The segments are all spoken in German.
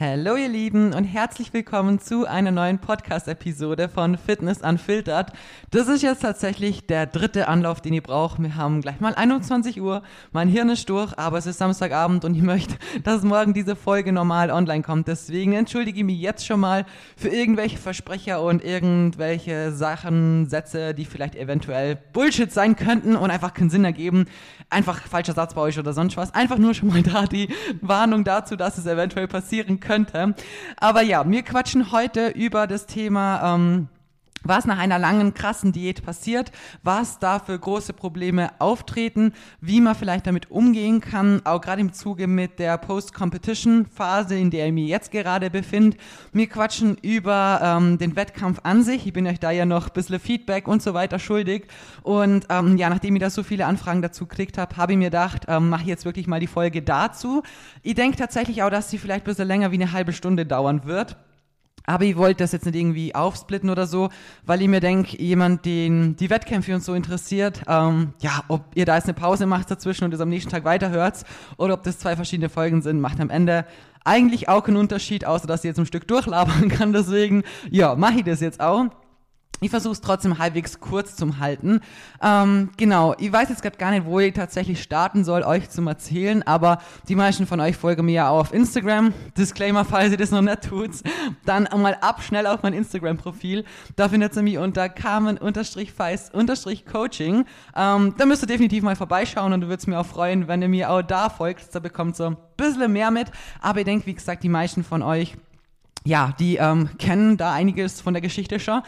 Hallo ihr Lieben und herzlich willkommen zu einer neuen Podcast-Episode von Fitness Unfiltered. Das ist jetzt tatsächlich der dritte Anlauf, den ihr braucht. Wir haben gleich mal 21 Uhr, mein Hirn ist durch, aber es ist Samstagabend und ich möchte, dass morgen diese Folge normal online kommt. Deswegen entschuldige ich mich jetzt schon mal für irgendwelche Versprecher und irgendwelche Sachen, Sätze, die vielleicht eventuell Bullshit sein könnten und einfach keinen Sinn ergeben. Einfach falscher Satz bei euch oder sonst was. Einfach nur schon mal da die Warnung dazu, dass es eventuell passieren könnte. Aber ja, wir quatschen heute über das Thema ähm, was nach einer langen, krassen Diät passiert, was da für große Probleme auftreten, wie man vielleicht damit umgehen kann, auch gerade im Zuge mit der Post-Competition-Phase, in der ich mich jetzt gerade befinde. Wir quatschen über ähm, den Wettkampf an sich. Ich bin euch da ja noch ein bisschen Feedback und so weiter schuldig. Und ähm, ja, nachdem ich da so viele Anfragen dazu gekriegt habe, habe ich mir gedacht, ähm, mache ich jetzt wirklich mal die Folge dazu. Ich denke tatsächlich auch, dass sie vielleicht ein bisschen länger wie eine halbe Stunde dauern wird. Aber ich wollte das jetzt nicht irgendwie aufsplitten oder so, weil ich mir denke, jemand, den die Wettkämpfe uns so interessiert, ähm, ja, ob ihr da jetzt eine Pause macht dazwischen und es am nächsten Tag weiterhört oder ob das zwei verschiedene Folgen sind, macht am Ende eigentlich auch keinen Unterschied, außer dass ich jetzt ein Stück durchlabern kann. Deswegen, ja, mache ich das jetzt auch. Ich versuche es trotzdem halbwegs kurz zu halten. Ähm, genau, ich weiß jetzt gerade gar nicht, wo ich tatsächlich starten soll, euch zu erzählen, aber die meisten von euch folgen mir ja auch auf Instagram. Disclaimer, falls ihr das noch nicht tut, dann mal ab schnell auf mein Instagram-Profil. Da findet ihr mich unter carmen-feist-coaching. Ähm, da müsst ihr definitiv mal vorbeischauen und du würdest mir auch freuen, wenn ihr mir auch da folgt. Da bekommt so ein bisschen mehr mit. Aber ich denke, wie gesagt, die meisten von euch ja, die ähm, kennen da einiges von der Geschichte schon.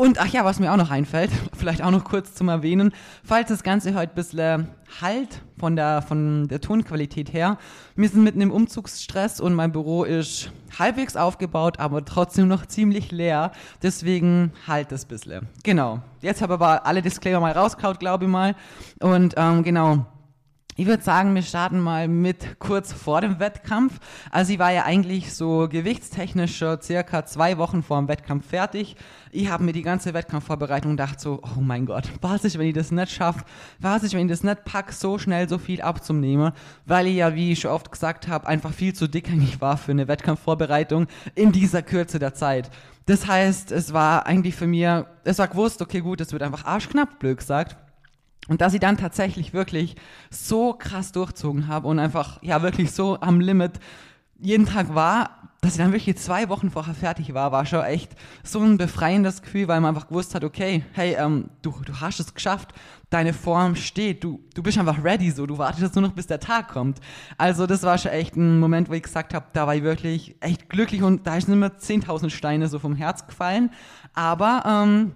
Und ach ja, was mir auch noch einfällt, vielleicht auch noch kurz zum Erwähnen, falls das Ganze heute ein bisschen halt von der, von der Tonqualität her, wir sind mitten im Umzugsstress und mein Büro ist halbwegs aufgebaut, aber trotzdem noch ziemlich leer. Deswegen halt das bisschen. Genau. Jetzt habe ich aber alle Disclaimer mal rausgehaut, glaube ich mal. Und ähm, genau. Ich würde sagen, wir starten mal mit kurz vor dem Wettkampf. Also ich war ja eigentlich so gewichtstechnisch circa zwei Wochen vor dem Wettkampf fertig. Ich habe mir die ganze Wettkampfvorbereitung gedacht so, oh mein Gott, was ist, wenn ich das nicht schaffe? Was ist, wenn ich das nicht pack, so schnell so viel abzunehmen? Weil ich ja, wie ich schon oft gesagt habe, einfach viel zu dickhängig war für eine Wettkampfvorbereitung in dieser Kürze der Zeit. Das heißt, es war eigentlich für mir, es war gewusst, okay gut, es wird einfach arschknapp, blöd gesagt. Und dass ich dann tatsächlich wirklich so krass durchzogen habe und einfach, ja, wirklich so am Limit jeden Tag war, dass ich dann wirklich zwei Wochen vorher fertig war, war schon echt so ein befreiendes Gefühl, weil man einfach gewusst hat, okay, hey, ähm, du, du hast es geschafft, deine Form steht, du, du bist einfach ready so, du wartest jetzt nur noch, bis der Tag kommt. Also das war schon echt ein Moment, wo ich gesagt habe, da war ich wirklich echt glücklich und da ist immer 10.000 Steine so vom Herz gefallen. Aber ähm,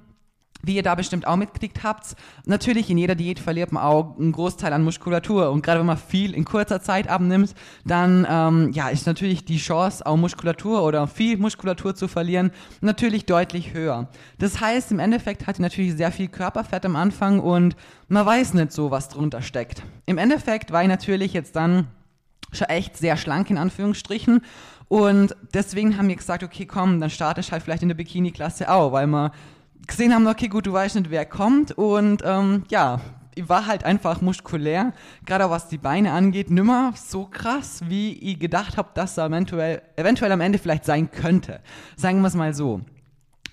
wie ihr da bestimmt auch mitgekriegt habt, natürlich in jeder Diät verliert man auch einen Großteil an Muskulatur. Und gerade wenn man viel in kurzer Zeit abnimmt, dann ähm, ja, ist natürlich die Chance, auch Muskulatur oder viel Muskulatur zu verlieren, natürlich deutlich höher. Das heißt, im Endeffekt hat ihr natürlich sehr viel Körperfett am Anfang und man weiß nicht so, was drunter steckt. Im Endeffekt war ich natürlich jetzt dann schon echt sehr schlank in Anführungsstrichen. Und deswegen haben wir gesagt, okay, komm, dann starte ich halt vielleicht in der Bikini-Klasse auch, weil man gesehen haben, okay, gut, du weißt nicht, wer kommt. Und ähm, ja, ich war halt einfach muskulär, gerade was die Beine angeht, nimmer so krass, wie ich gedacht habe, dass er eventuell, eventuell am Ende vielleicht sein könnte. Sagen wir es mal so.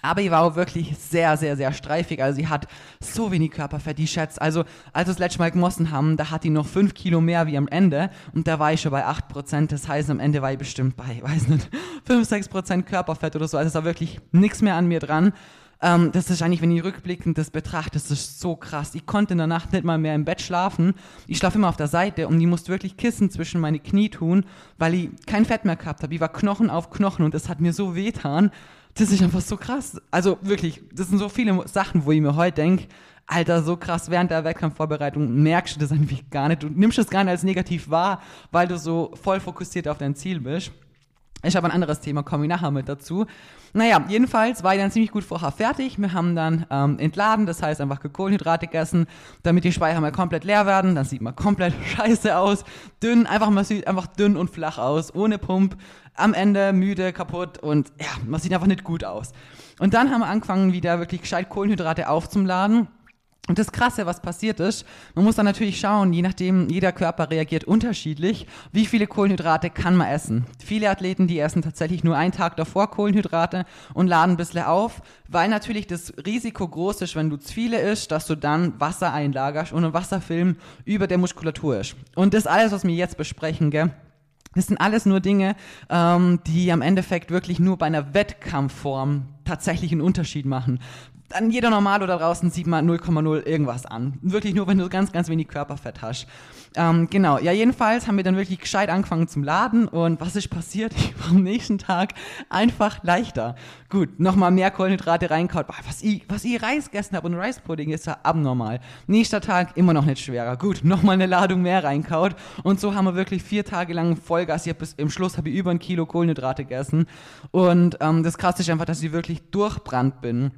Aber ich war auch wirklich sehr, sehr, sehr streifig. Also sie hat so wenig Körperfett, die schätzt. Also als wir das letzte Mal gemossen haben, da hat die noch 5 Kilo mehr wie am Ende. Und da war ich schon bei 8%. Das heißt, am Ende war ich bestimmt bei, weiß nicht, 5, 6% Körperfett oder so. Also es war wirklich nichts mehr an mir dran. Ähm, das ist eigentlich, wenn ich rückblickend das betrachte, das ist so krass. Ich konnte in der Nacht nicht mal mehr im Bett schlafen. Ich schlafe immer auf der Seite und ich musste wirklich Kissen zwischen meine Knie tun, weil ich kein Fett mehr gehabt habe. Ich war Knochen auf Knochen und das hat mir so wehtan. Das ist einfach so krass. Also wirklich, das sind so viele Sachen, wo ich mir heute denke, Alter, so krass, während der Wettkampfvorbereitung merkst du das eigentlich gar nicht. Du nimmst es gar nicht als negativ wahr, weil du so voll fokussiert auf dein Ziel bist. Ich habe ein anderes Thema, komme ich nachher mit dazu. Naja, jedenfalls war ich dann ziemlich gut vorher fertig. Wir haben dann ähm, entladen, das heißt einfach Kohlenhydrate gegessen, damit die Speicher mal komplett leer werden. Dann sieht man komplett scheiße aus. Dünn, einfach man sieht einfach dünn und flach aus, ohne Pump. Am Ende müde, kaputt und ja, man sieht einfach nicht gut aus. Und dann haben wir angefangen, wieder wirklich gescheit Kohlenhydrate aufzuladen. Und das Krasse, was passiert ist, man muss dann natürlich schauen, je nachdem, jeder Körper reagiert unterschiedlich, wie viele Kohlenhydrate kann man essen. Viele Athleten, die essen tatsächlich nur einen Tag davor Kohlenhydrate und laden ein bisschen auf, weil natürlich das Risiko groß ist, wenn du zu viele isst, dass du dann Wasser einlagerst und ein Wasserfilm über der Muskulatur ist. Und das alles, was wir jetzt besprechen, gell, das sind alles nur Dinge, ähm, die am Endeffekt wirklich nur bei einer Wettkampfform tatsächlich einen Unterschied machen dann jeder Normalo da draußen sieht man 0,0 irgendwas an. Wirklich nur, wenn du ganz, ganz wenig Körperfett hast. Ähm, genau, ja, jedenfalls haben wir dann wirklich gescheit angefangen zum Laden und was ist passiert? Ich war am nächsten Tag einfach leichter. Gut, nochmal mehr Kohlenhydrate reinkaut. Was ich, was ich Reis gegessen habe und Reispudding ist ja abnormal. Nächster Tag immer noch nicht schwerer. Gut, nochmal eine Ladung mehr reinkaut und so haben wir wirklich vier Tage lang Vollgas. Ich bis im Schluss habe ich über ein Kilo Kohlenhydrate gegessen und ähm, das Krasse ist einfach, dass ich wirklich durchbrannt bin.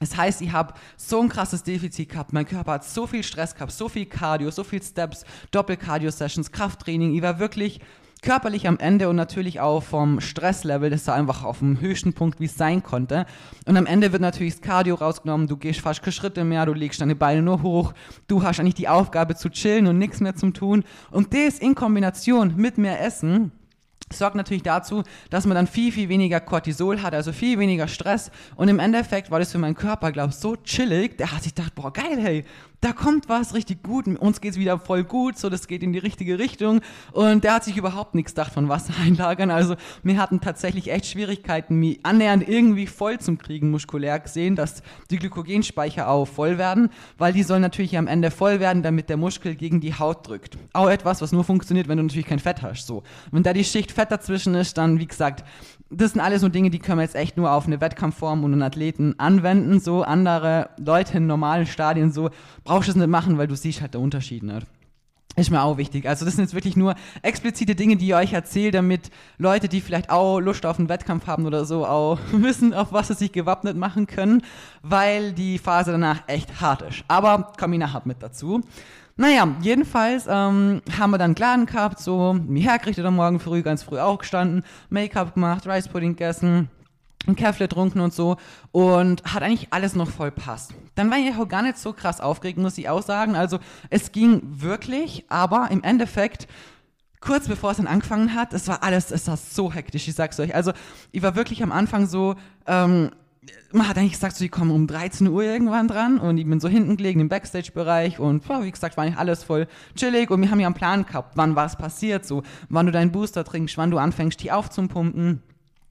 Das heißt, ich habe so ein krasses Defizit gehabt. Mein Körper hat so viel Stress gehabt, so viel Cardio, so viel Steps, Doppel-Cardio-Sessions, Krafttraining. Ich war wirklich körperlich am Ende und natürlich auch vom Stresslevel, das war einfach auf dem höchsten Punkt, wie es sein konnte. Und am Ende wird natürlich das Cardio rausgenommen, du gehst fast keine Schritte mehr, du legst deine Beine nur hoch, du hast eigentlich die Aufgabe zu chillen und nichts mehr zum tun. Und das in Kombination mit mehr Essen, sorgt natürlich dazu, dass man dann viel, viel weniger Cortisol hat, also viel weniger Stress. Und im Endeffekt war das für meinen Körper, glaube ich, so chillig, der hat sich gedacht, boah, geil, hey, da kommt was richtig gut, uns geht's wieder voll gut, so das geht in die richtige Richtung und der hat sich überhaupt nichts gedacht von Wasser einlagern, also wir hatten tatsächlich echt Schwierigkeiten, mich annähernd irgendwie voll zum Kriegen muskulär gesehen, dass die Glykogenspeicher auch voll werden, weil die sollen natürlich am Ende voll werden, damit der Muskel gegen die Haut drückt. Auch etwas, was nur funktioniert, wenn du natürlich kein Fett hast, so. Wenn da die Schicht Fett dazwischen ist, dann, wie gesagt, das sind alles so Dinge, die können wir jetzt echt nur auf eine Wettkampfform und einen Athleten anwenden. So andere Leute in normalen Stadien, so brauchst du es nicht machen, weil du siehst halt der Unterschied nicht. Ist mir auch wichtig. Also das sind jetzt wirklich nur explizite Dinge, die ich euch erzähle, damit Leute, die vielleicht auch Lust auf einen Wettkampf haben oder so, auch wissen, auf was sie sich gewappnet machen können, weil die Phase danach echt hart ist. Aber komme ich nachher mit dazu. Naja, jedenfalls ähm, haben wir dann Gladen gehabt, so mich hergerichtet am Morgen früh, ganz früh auch gestanden, Make-up gemacht, Rice Pudding gegessen, ein Käffle getrunken und so und hat eigentlich alles noch voll passt. Dann war ich auch gar nicht so krass aufgeregt, muss ich auch sagen. Also es ging wirklich, aber im Endeffekt kurz bevor es dann angefangen hat, es war alles, es war so hektisch, ich sag's euch. Also ich war wirklich am Anfang so, ähm, man hat eigentlich gesagt, so, die kommen um 13 Uhr irgendwann dran und ich bin so hinten gelegen im Backstage-Bereich und ja, wie gesagt, war nicht alles voll chillig und wir haben ja einen Plan gehabt, wann was passiert, so, wann du deinen Booster trinkst, wann du anfängst, die aufzupumpen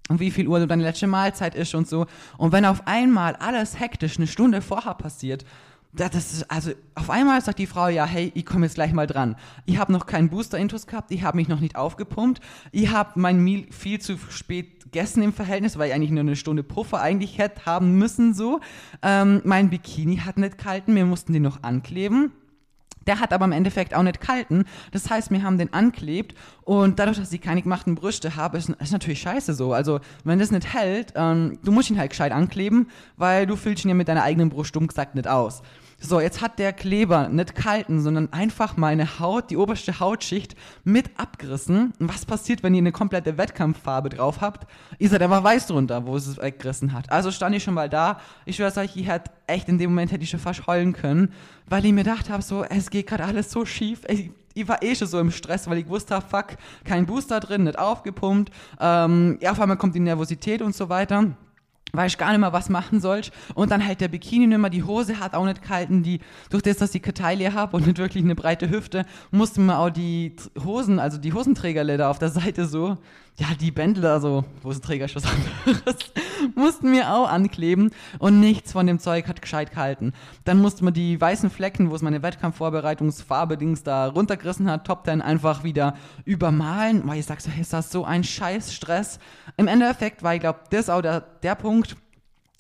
und wie viel Uhr deine letzte Mahlzeit ist und so. Und wenn auf einmal alles hektisch eine Stunde vorher passiert, das ist, also auf einmal sagt die Frau, ja, hey, ich komme jetzt gleich mal dran. Ich habe noch keinen Booster-Intus gehabt, ich habe mich noch nicht aufgepumpt, ich habe mein Meal viel zu spät gegessen im Verhältnis, weil ich eigentlich nur eine Stunde Puffer eigentlich hätte haben müssen so. Ähm, mein Bikini hat nicht gehalten, wir mussten den noch ankleben. Der hat aber im Endeffekt auch nicht kalten. Das heißt, wir haben den anklebt und dadurch, dass ich keine gemachten Brüste habe, ist, ist natürlich scheiße so. Also, wenn das nicht hält, ähm, du musst ihn halt gescheit ankleben, weil du füllst ihn ja mit deiner eigenen Brust dumm gesagt nicht aus. So, jetzt hat der Kleber nicht kalten, sondern einfach meine Haut, die oberste Hautschicht mit abgerissen. Was passiert, wenn ihr eine komplette Wettkampffarbe drauf habt? Ihr seid einfach weiß drunter, wo es es weggerissen hat. Also stand ich schon mal da. Ich schwör's euch, ich hätte echt in dem Moment hätte ich schon fast heulen können, weil ich mir gedacht habe, so, es geht gerade alles so schief. Ich, ich war eh schon so im Stress, weil ich wusste, habe, fuck, kein Booster drin, nicht aufgepumpt. Ähm, ja, auf einmal kommt die Nervosität und so weiter weiß gar nicht mehr, was machen sollst. Und dann halt der Bikini nicht mehr, die Hose hat auch nicht gehalten, die, durch das, dass ich Kataille habe und nicht wirklich eine breite Hüfte, musste man auch die Hosen, also die Hosenträgerle da auf der Seite so, ja, die Bändel da so, Hosenträger ist was anderes, mussten wir auch ankleben und nichts von dem Zeug hat gescheit gehalten. Dann musste man die weißen Flecken, wo es meine Wettkampfvorbereitungsfarbe-Dings da runtergerissen hat, Top 10 einfach wieder übermalen, weil ich sag so, hey, ist das so ein scheiß Stress. Im Endeffekt war, ich glaube, das auch der, der Punkt,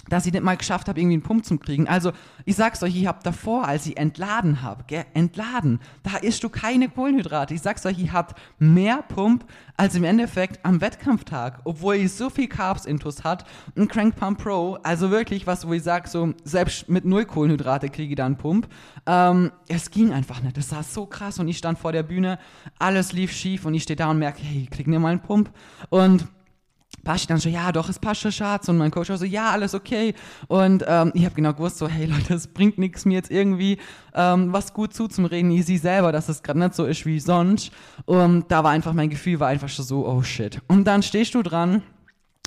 dass ich nicht mal geschafft habe, irgendwie einen Pump zu kriegen. Also, ich sag's euch, ich habe davor, als ich entladen habe, entladen, da isst du keine Kohlenhydrate. Ich sag's euch, ich hab mehr Pump als im Endeffekt am Wettkampftag, obwohl ich so viel Carbs intus hat. Ein Crank Pump Pro, also wirklich was, wo ich sag, so selbst mit null Kohlenhydrate kriege ich da einen Pump. Ähm, es ging einfach nicht. Das war so krass und ich stand vor der Bühne, alles lief schief und ich stehe da und merke, hey, ich krieg mir mal einen Pump und passt ich dann schon, ja, doch, es passt schon, Schatz. Und mein Coach war so, ja, alles okay. Und ähm, ich habe genau gewusst, so, hey Leute, es bringt nichts, mir jetzt irgendwie ähm, was gut zuzureden. Ich sehe selber, dass es gerade nicht so ist wie sonst. Und da war einfach, mein Gefühl war einfach schon so, oh shit. Und dann stehst du dran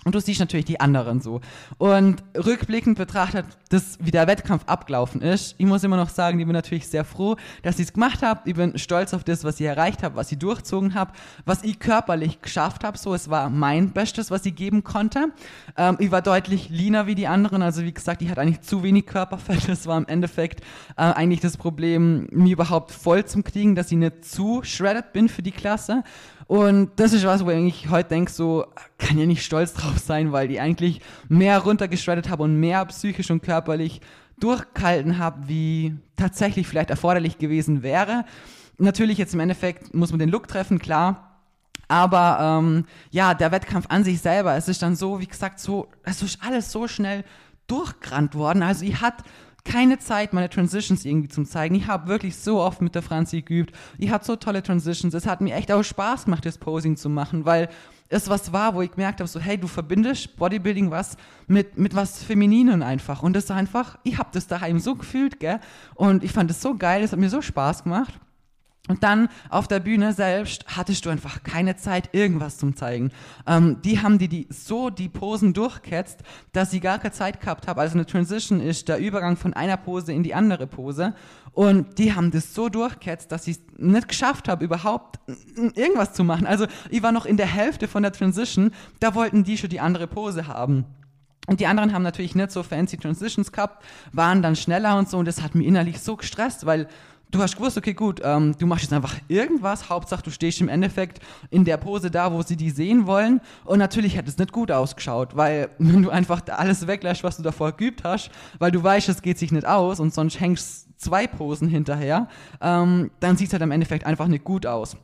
und du siehst natürlich die anderen so. Und rückblickend betrachtet, das, wie der Wettkampf abgelaufen ist, ich muss immer noch sagen, ich bin natürlich sehr froh, dass ich es gemacht habe. Ich bin stolz auf das, was ich erreicht habe, was ich durchzogen habe, was ich körperlich geschafft habe. So, es war mein Bestes, was ich geben konnte. Ähm, ich war deutlich leaner wie die anderen. Also wie gesagt, ich hatte eigentlich zu wenig Körperfett. Das war im Endeffekt äh, eigentlich das Problem, mir überhaupt voll zum Kriegen, dass ich nicht zu shredded bin für die Klasse. Und das ist was, wo ich heute denke, so, kann ja nicht stolz drauf sein, weil die eigentlich mehr runtergeschreddet habe und mehr psychisch und körperlich durchgehalten habe, wie tatsächlich vielleicht erforderlich gewesen wäre. Natürlich jetzt im Endeffekt muss man den Look treffen, klar. Aber ähm, ja, der Wettkampf an sich selber, es ist dann so, wie gesagt, so, es ist alles so schnell durchgerannt worden. Also ich hatte keine Zeit, meine Transitions irgendwie zu zeigen. Ich habe wirklich so oft mit der Franzi geübt. Ich hatte so tolle Transitions. Es hat mir echt auch Spaß gemacht, das Posing zu machen, weil es was war, wo ich gemerkt habe, so hey, du verbindest Bodybuilding was mit, mit was Femininen einfach. Und das einfach, ich habe das daheim so gefühlt, gell? Und ich fand es so geil, es hat mir so Spaß gemacht. Und dann auf der Bühne selbst hattest du einfach keine Zeit, irgendwas zum zeigen. Ähm, die haben die, die so die Posen durchketzt, dass sie gar keine Zeit gehabt haben. Also eine Transition ist der Übergang von einer Pose in die andere Pose. Und die haben das so durchketzt, dass ich es nicht geschafft habe, überhaupt irgendwas zu machen. Also ich war noch in der Hälfte von der Transition, da wollten die schon die andere Pose haben. Und die anderen haben natürlich nicht so fancy Transitions gehabt, waren dann schneller und so. Und das hat mich innerlich so gestresst, weil du hast gewusst, okay, gut, ähm, du machst jetzt einfach irgendwas, Hauptsache du stehst im Endeffekt in der Pose da, wo sie die sehen wollen. Und natürlich hätte es nicht gut ausgeschaut, weil wenn du einfach alles weglässt, was du davor geübt hast, weil du weißt, es geht sich nicht aus und sonst hängst zwei Posen hinterher, ähm, dann sieht es halt im Endeffekt einfach nicht gut aus.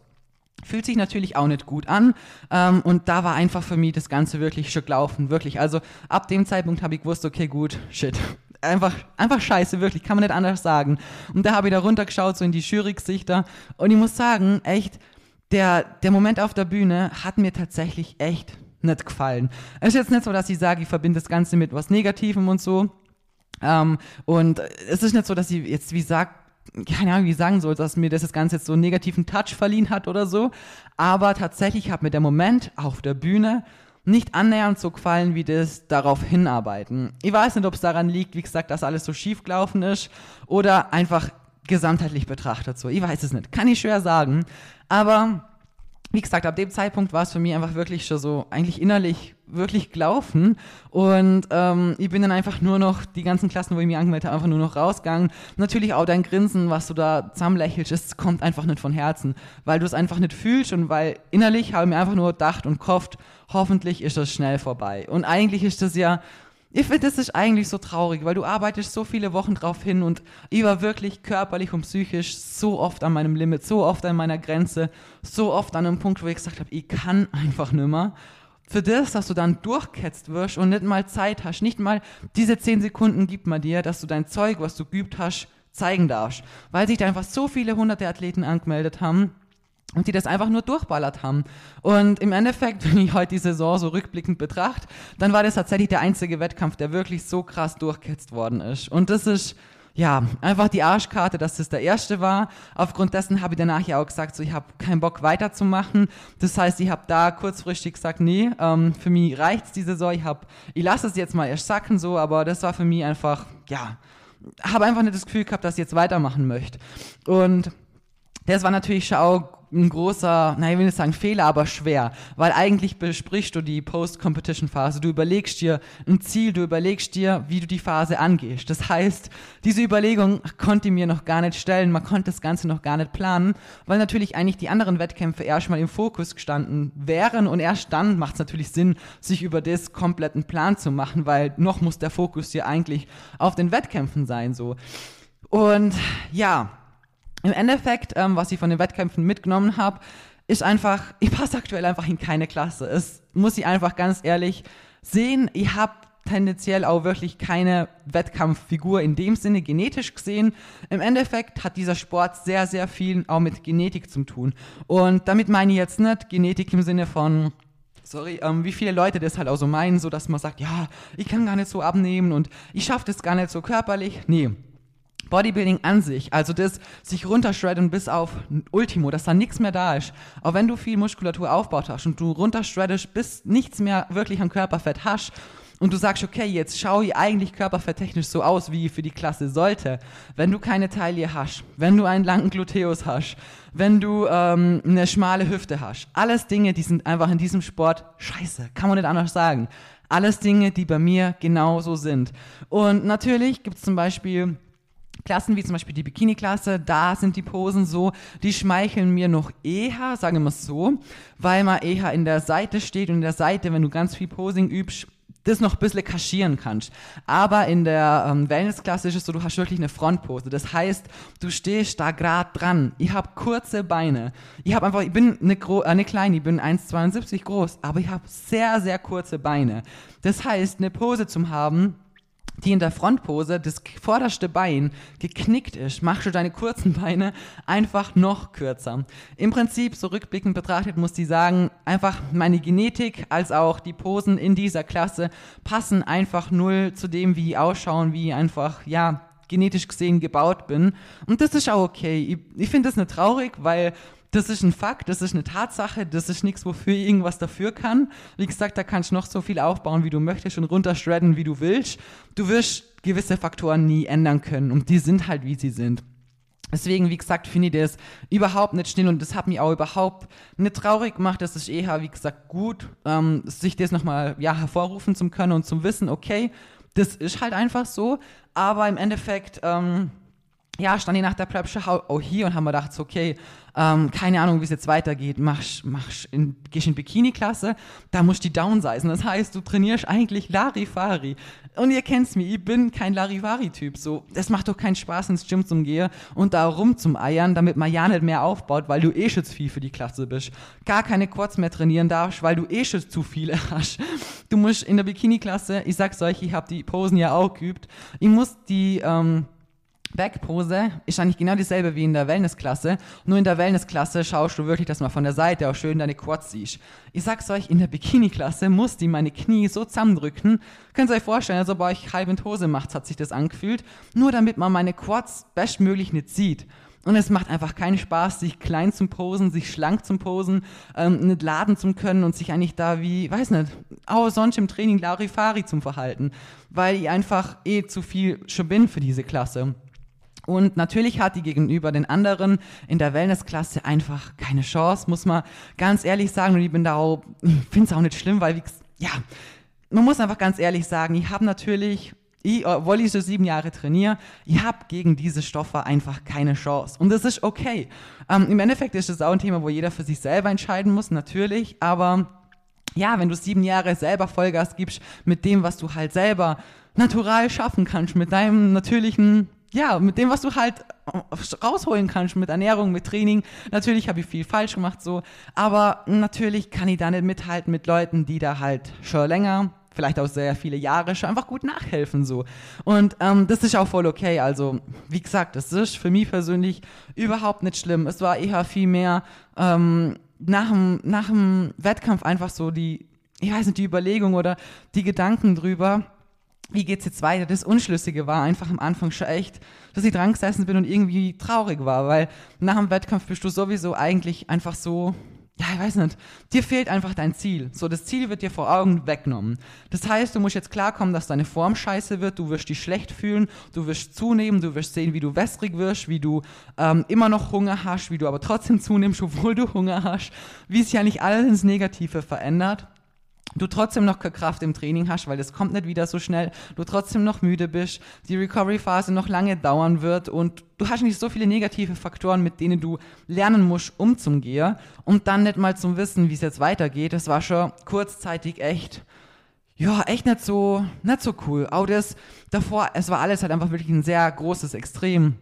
Fühlt sich natürlich auch nicht gut an. Ähm, und da war einfach für mich das Ganze wirklich schon gelaufen. Wirklich. Also ab dem Zeitpunkt habe ich gewusst, okay, gut, shit einfach, einfach scheiße, wirklich, kann man nicht anders sagen. Und da habe ich da runtergeschaut, so in die Jury-Gesichter. Und ich muss sagen, echt, der, der Moment auf der Bühne hat mir tatsächlich echt nicht gefallen. Es ist jetzt nicht so, dass ich sage, ich verbinde das Ganze mit was Negativem und so. Ähm, und es ist nicht so, dass ich jetzt, wie sagt, keine Ahnung, wie ich sagen soll, dass mir das, Ganze jetzt so einen negativen Touch verliehen hat oder so. Aber tatsächlich hat mir der Moment auf der Bühne nicht annähernd so gefallen wie das darauf hinarbeiten. Ich weiß nicht, ob es daran liegt, wie gesagt, dass alles so schief gelaufen ist oder einfach gesamtheitlich betrachtet so. Ich weiß es nicht. Kann ich schwer sagen. Aber wie gesagt, ab dem Zeitpunkt war es für mich einfach wirklich schon so, eigentlich innerlich wirklich gelaufen. Und ähm, ich bin dann einfach nur noch, die ganzen Klassen, wo ich mich angemeldet habe, einfach nur noch rausgegangen. Natürlich auch dein Grinsen, was du da zusammenlächelst, es kommt einfach nicht von Herzen, weil du es einfach nicht fühlst und weil innerlich habe ich mir einfach nur gedacht und gehofft, hoffentlich ist das schnell vorbei. Und eigentlich ist das ja, ich finde, das ist eigentlich so traurig, weil du arbeitest so viele Wochen drauf hin und ich war wirklich körperlich und psychisch so oft an meinem Limit, so oft an meiner Grenze, so oft an einem Punkt, wo ich gesagt habe, ich kann einfach nicht mehr. Für das, dass du dann durchketzt wirst und nicht mal Zeit hast, nicht mal diese zehn Sekunden gibt man dir, dass du dein Zeug, was du geübt hast, zeigen darfst. Weil sich da einfach so viele hunderte Athleten angemeldet haben und die das einfach nur durchballert haben. Und im Endeffekt, wenn ich heute die Saison so rückblickend betrachte, dann war das tatsächlich der einzige Wettkampf, der wirklich so krass durchketzt worden ist. Und das ist ja, einfach die Arschkarte, dass das der erste war. Aufgrund dessen habe ich danach ja auch gesagt, so ich habe keinen Bock weiterzumachen. Das heißt, ich habe da kurzfristig gesagt, nee, ähm, für mich reicht's die Saison. Ich habe, ich lasse es jetzt mal erst sacken so, aber das war für mich einfach, ja, habe einfach nicht das Gefühl gehabt, dass ich jetzt weitermachen möchte. Und das war natürlich schon auch ein großer, naja, ich will nicht sagen Fehler, aber schwer, weil eigentlich besprichst du die Post-Competition-Phase, du überlegst dir ein Ziel, du überlegst dir, wie du die Phase angehst. Das heißt, diese Überlegung konnte ich mir noch gar nicht stellen, man konnte das Ganze noch gar nicht planen, weil natürlich eigentlich die anderen Wettkämpfe erstmal im Fokus gestanden wären. Und erst dann macht es natürlich Sinn, sich über das kompletten Plan zu machen, weil noch muss der Fokus hier eigentlich auf den Wettkämpfen sein, so. Und ja, im Endeffekt, ähm, was ich von den Wettkämpfen mitgenommen habe, ist einfach, ich passe aktuell einfach in keine Klasse. Es muss ich einfach ganz ehrlich sehen. Ich habe tendenziell auch wirklich keine Wettkampffigur in dem Sinne genetisch gesehen. Im Endeffekt hat dieser Sport sehr, sehr viel auch mit Genetik zu tun. Und damit meine ich jetzt nicht Genetik im Sinne von sorry, ähm, wie viele Leute das halt auch so meinen, so dass man sagt, ja, ich kann gar nicht so abnehmen und ich schaffe das gar nicht so körperlich. Nee, Bodybuilding an sich, also das sich runtershredden bis auf Ultimo, dass da nichts mehr da ist. Auch wenn du viel Muskulatur aufbaut hast und du runtershreddest, bis nichts mehr wirklich an Körperfett hast und du sagst, okay, jetzt schau ich eigentlich körperfetttechnisch so aus, wie für die Klasse sollte. Wenn du keine Taille hast, wenn du einen langen Gluteus hast, wenn du ähm, eine schmale Hüfte hast, alles Dinge, die sind einfach in diesem Sport scheiße, kann man nicht anders sagen. Alles Dinge, die bei mir genauso sind. Und natürlich gibt es zum Beispiel Klassen wie zum Beispiel die Bikini-Klasse, da sind die Posen so, die schmeicheln mir noch eher, sagen wir es so, weil man eher in der Seite steht und in der Seite, wenn du ganz viel Posing übst, das noch ein bisschen kaschieren kannst. Aber in der ähm, Wellness-Klasse ist es so, du hast wirklich eine Frontpose. Das heißt, du stehst da gerade dran. Ich habe kurze Beine. Ich habe einfach, ich bin eine, äh, eine kleine, ich bin 1,72 groß, aber ich habe sehr, sehr kurze Beine. Das heißt, eine Pose zu haben, die in der Frontpose das vorderste Bein geknickt ist, machst du deine kurzen Beine einfach noch kürzer. Im Prinzip, so rückblickend betrachtet, muss die sagen, einfach meine Genetik als auch die Posen in dieser Klasse passen einfach null zu dem, wie die ausschauen, wie einfach, ja, genetisch gesehen gebaut bin. Und das ist auch okay. Ich, ich finde das nicht traurig, weil das ist ein Fakt, das ist eine Tatsache, das ist nichts, wofür ich irgendwas dafür kann. Wie gesagt, da kannst du noch so viel aufbauen, wie du möchtest und runtershredden, wie du willst. Du wirst gewisse Faktoren nie ändern können und die sind halt, wie sie sind. Deswegen, wie gesagt, finde ich das überhaupt nicht still und das hat mich auch überhaupt nicht traurig gemacht. Das ist eher, wie gesagt, gut, ähm, sich das nochmal ja, hervorrufen zu können und zum Wissen, okay, das ist halt einfach so. Aber im Endeffekt, ähm, ja, stand ich nach der Prep auch hier und haben wir gedacht, okay, ähm, keine Ahnung, wie es jetzt weitergeht, machst, machst in, gehst in Bikini-Klasse, da musst du die downsizen. Das heißt, du trainierst eigentlich Larifari. Und ihr kennt's mich, ich bin kein Larifari-Typ. So, es macht doch keinen Spaß, ins Gym zum Gehen und da rum zum Eiern, damit man ja nicht mehr aufbaut, weil du eh schon zu viel für die Klasse bist. Gar keine Quads mehr trainieren darfst, weil du eh schon zu viele hast. Du musst in der Bikini-Klasse, ich sag's euch, ich habe die Posen ja auch geübt, ich muss die, ähm, Backpose ist eigentlich genau dieselbe wie in der Wellnessklasse. Nur in der Wellnessklasse schaust du wirklich, dass man von der Seite auch schön deine Quads siehst. Ich sag's euch, in der Bikini-Klasse musste ich meine Knie so zusammendrücken. Könnt ihr euch vorstellen, als ob ihr euch halb in Hose macht, hat sich das angefühlt. Nur damit man meine Quads bestmöglich nicht sieht. Und es macht einfach keinen Spaß, sich klein zum Posen, sich schlank zum Posen, ähm, nicht laden zu können und sich eigentlich da wie, weiß nicht, auch sonst im Training Larifari zum Verhalten. Weil ich einfach eh zu viel schon bin für diese Klasse. Und natürlich hat die gegenüber den anderen in der Wellnessklasse einfach keine Chance, muss man ganz ehrlich sagen. Und ich bin da auch, ich finde es auch nicht schlimm, weil, ja, man muss einfach ganz ehrlich sagen, ich habe natürlich, ich, obwohl ich so sieben Jahre trainiere, ich habe gegen diese Stoffe einfach keine Chance. Und das ist okay. Ähm, Im Endeffekt ist das auch ein Thema, wo jeder für sich selber entscheiden muss, natürlich. Aber ja, wenn du sieben Jahre selber Vollgas gibst mit dem, was du halt selber natural schaffen kannst, mit deinem natürlichen ja, mit dem, was du halt rausholen kannst, mit Ernährung, mit Training. Natürlich habe ich viel falsch gemacht, so. Aber natürlich kann ich da nicht mithalten mit Leuten, die da halt schon länger, vielleicht auch sehr viele Jahre schon einfach gut nachhelfen, so. Und ähm, das ist auch voll okay. Also, wie gesagt, das ist für mich persönlich überhaupt nicht schlimm. Es war eher viel mehr ähm, nach, dem, nach dem Wettkampf einfach so die, ich weiß nicht, die Überlegung oder die Gedanken drüber wie geht's jetzt weiter? Das Unschlüssige war einfach am Anfang schon echt, dass ich dran gesessen bin und irgendwie traurig war, weil nach dem Wettkampf bist du sowieso eigentlich einfach so, ja, ich weiß nicht, dir fehlt einfach dein Ziel. So, das Ziel wird dir vor Augen weggenommen. Das heißt, du musst jetzt klarkommen, dass deine Form scheiße wird, du wirst dich schlecht fühlen, du wirst zunehmen, du wirst sehen, wie du wässrig wirst, wie du ähm, immer noch Hunger hast, wie du aber trotzdem zunimmst, obwohl du Hunger hast, wie sich ja nicht alles ins Negative verändert du trotzdem noch keine Kraft im Training hast, weil das kommt nicht wieder so schnell, du trotzdem noch müde bist, die Recovery-Phase noch lange dauern wird und du hast nicht so viele negative Faktoren, mit denen du lernen musst, umzugehen und dann nicht mal zum Wissen, wie es jetzt weitergeht. Das war schon kurzzeitig echt, ja, echt nicht so, nicht so cool. Auch das davor, es war alles halt einfach wirklich ein sehr großes Extrem.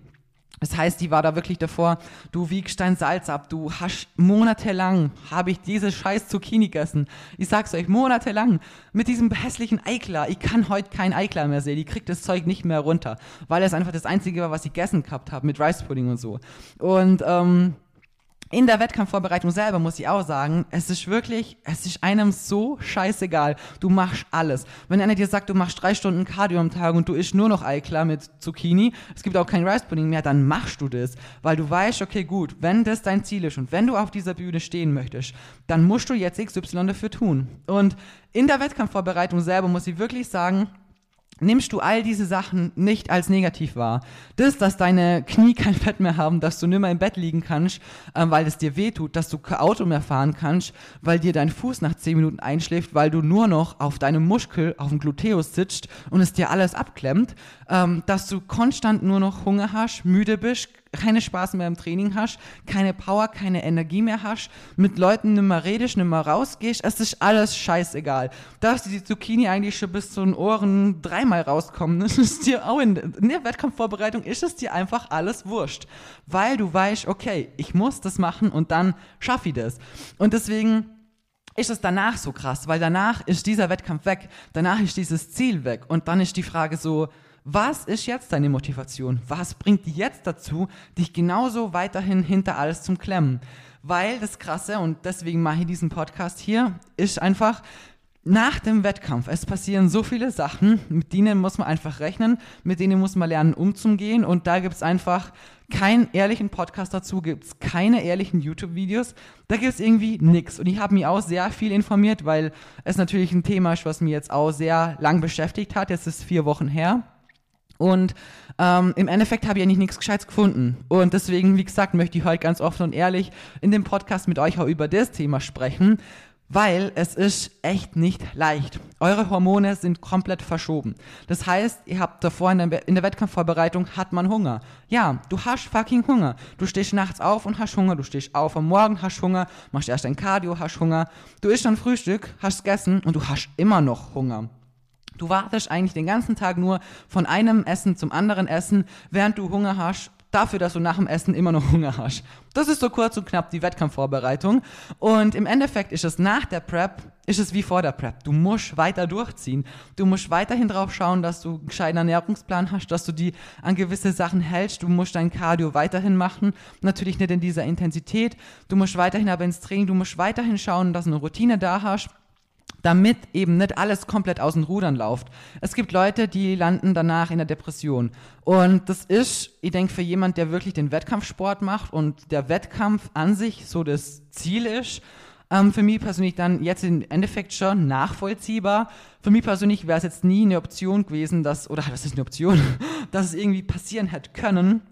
Das heißt, die war da wirklich davor, du wiegst dein Salz ab, du hast monatelang, habe ich diese scheiß Zucchini gegessen. Ich sag's euch, monatelang, mit diesem hässlichen Eiklar. Ich kann heute kein Eiklar mehr sehen, ich krieg das Zeug nicht mehr runter, weil es einfach das Einzige war, was ich gegessen gehabt habe, mit Rice Pudding und so. Und, ähm, in der Wettkampfvorbereitung selber muss ich auch sagen, es ist wirklich, es ist einem so scheißegal. Du machst alles. Wenn einer dir sagt, du machst drei Stunden Cardio am Tag und du isst nur noch Eiklar mit Zucchini, es gibt auch kein Rice Pudding mehr, dann machst du das. Weil du weißt, okay, gut, wenn das dein Ziel ist und wenn du auf dieser Bühne stehen möchtest, dann musst du jetzt XY dafür tun. Und in der Wettkampfvorbereitung selber muss ich wirklich sagen, nimmst du all diese Sachen nicht als negativ wahr. Das, dass deine Knie kein Fett mehr haben, dass du nimmer im Bett liegen kannst, äh, weil es dir wehtut, dass du kein Auto mehr fahren kannst, weil dir dein Fuß nach 10 Minuten einschläft, weil du nur noch auf deinem Muskel, auf dem Gluteus sitzt und es dir alles abklemmt, ähm, dass du konstant nur noch Hunger hast, müde bist, keine Spaß mehr im Training hast, keine Power, keine Energie mehr hast, mit Leuten nimmer redest, nimmer rausgehst, es ist alles scheißegal. Dass die Zucchini eigentlich schon bis zu den Ohren dreimal rauskommen, ist dir auch in, in der Wettkampfvorbereitung ist es dir einfach alles wurscht. Weil du weißt, okay, ich muss das machen und dann schaffe ich das. Und deswegen ist es danach so krass, weil danach ist dieser Wettkampf weg, danach ist dieses Ziel weg und dann ist die Frage so, was ist jetzt deine Motivation? Was bringt dich jetzt dazu, dich genauso weiterhin hinter alles zum Klemmen? Weil das Krasse, und deswegen mache ich diesen Podcast hier, ist einfach, nach dem Wettkampf, es passieren so viele Sachen, mit denen muss man einfach rechnen, mit denen muss man lernen umzugehen und da gibt es einfach keinen ehrlichen Podcast dazu, gibt es keine ehrlichen YouTube-Videos, da gibt es irgendwie nichts. Und ich habe mich auch sehr viel informiert, weil es natürlich ein Thema ist, was mich jetzt auch sehr lang beschäftigt hat, jetzt ist vier Wochen her. Und ähm, im Endeffekt habe ich eigentlich nichts Gescheites gefunden. Und deswegen, wie gesagt, möchte ich heute ganz offen und ehrlich in dem Podcast mit euch auch über das Thema sprechen, weil es ist echt nicht leicht. Eure Hormone sind komplett verschoben. Das heißt, ihr habt davor in der, in der Wettkampfvorbereitung hat man Hunger. Ja, du hast fucking Hunger. Du stehst nachts auf und hast Hunger. Du stehst auf am Morgen, hast Hunger, machst erst ein Cardio, hast Hunger. Du isst dann Frühstück, hast gegessen und du hast immer noch Hunger. Du wartest eigentlich den ganzen Tag nur von einem Essen zum anderen Essen, während du Hunger hast, dafür, dass du nach dem Essen immer noch Hunger hast. Das ist so kurz und knapp die Wettkampfvorbereitung. Und im Endeffekt ist es nach der Prep, ist es wie vor der Prep. Du musst weiter durchziehen. Du musst weiterhin drauf schauen, dass du einen gescheiten Ernährungsplan hast, dass du die an gewisse Sachen hältst. Du musst dein Cardio weiterhin machen. Natürlich nicht in dieser Intensität. Du musst weiterhin aber ins Training. Du musst weiterhin schauen, dass du eine Routine da hast damit eben nicht alles komplett aus den Rudern läuft. Es gibt Leute, die landen danach in der Depression. Und das ist, ich denke, für jemand, der wirklich den Wettkampfsport macht und der Wettkampf an sich so das Ziel ist, ähm, für mich persönlich dann jetzt im Endeffekt schon nachvollziehbar. Für mich persönlich wäre es jetzt nie eine Option gewesen, dass, oder was ist eine Option, dass es irgendwie passieren hätte können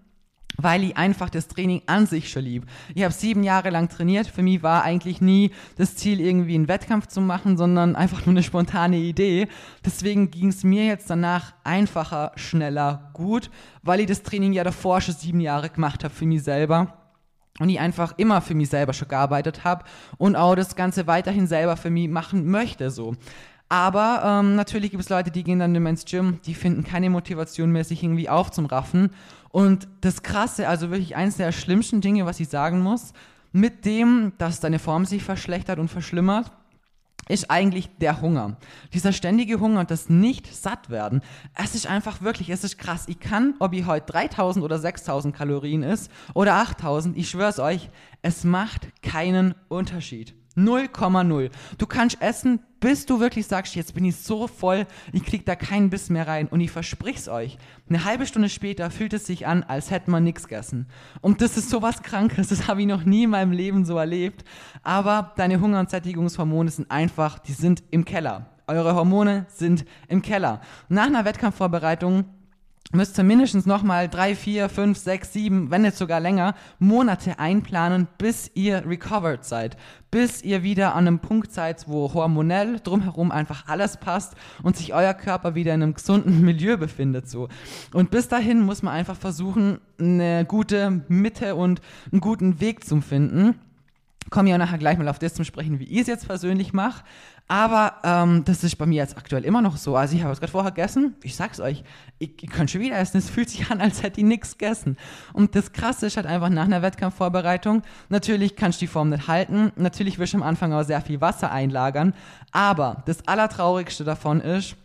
weil ich einfach das Training an sich schon lieb. Ich habe sieben Jahre lang trainiert. Für mich war eigentlich nie das Ziel, irgendwie einen Wettkampf zu machen, sondern einfach nur eine spontane Idee. Deswegen ging es mir jetzt danach einfacher, schneller, gut, weil ich das Training ja davor schon sieben Jahre gemacht habe für mich selber. Und ich einfach immer für mich selber schon gearbeitet habe und auch das Ganze weiterhin selber für mich machen möchte. So. Aber ähm, natürlich gibt es Leute, die gehen dann immer ins Gym, die finden keine Motivation mehr, sich irgendwie aufzuraffen. Und das Krasse, also wirklich eines der schlimmsten Dinge, was ich sagen muss, mit dem, dass deine Form sich verschlechtert und verschlimmert, ist eigentlich der Hunger. Dieser ständige Hunger und das nicht satt werden. Es ist einfach wirklich, es ist krass. Ich kann, ob ich heute 3000 oder 6000 Kalorien ist oder 8000, ich schwör's euch, es macht keinen Unterschied. 0,0. Du kannst essen, bis du wirklich sagst, jetzt bin ich so voll, ich krieg da keinen Biss mehr rein. Und ich versprich's euch, eine halbe Stunde später fühlt es sich an, als hätte man nichts gegessen. Und das ist sowas Krankes, das habe ich noch nie in meinem Leben so erlebt. Aber deine Hunger- und Sättigungshormone sind einfach, die sind im Keller. Eure Hormone sind im Keller. Nach einer Wettkampfvorbereitung müsst ihr mindestens nochmal drei, vier, fünf, sechs, sieben, wenn nicht sogar länger, Monate einplanen, bis ihr recovered seid. Bis ihr wieder an einem Punkt seid, wo hormonell drumherum einfach alles passt und sich euer Körper wieder in einem gesunden Milieu befindet, so. Und bis dahin muss man einfach versuchen, eine gute Mitte und einen guten Weg zu finden komme auch nachher gleich mal auf das zu sprechen, wie ich es jetzt persönlich mache. Aber ähm, das ist bei mir jetzt aktuell immer noch so. Also ich habe es gerade vorher gegessen. Ich sag's euch, ich, ich kann schon wieder essen. Es fühlt sich an, als hätte ich nichts gegessen. Und das Krasse ist halt einfach nach einer Wettkampfvorbereitung. Natürlich kannst du die Form nicht halten. Natürlich wirst du am Anfang auch sehr viel Wasser einlagern. Aber das Allertraurigste davon ist,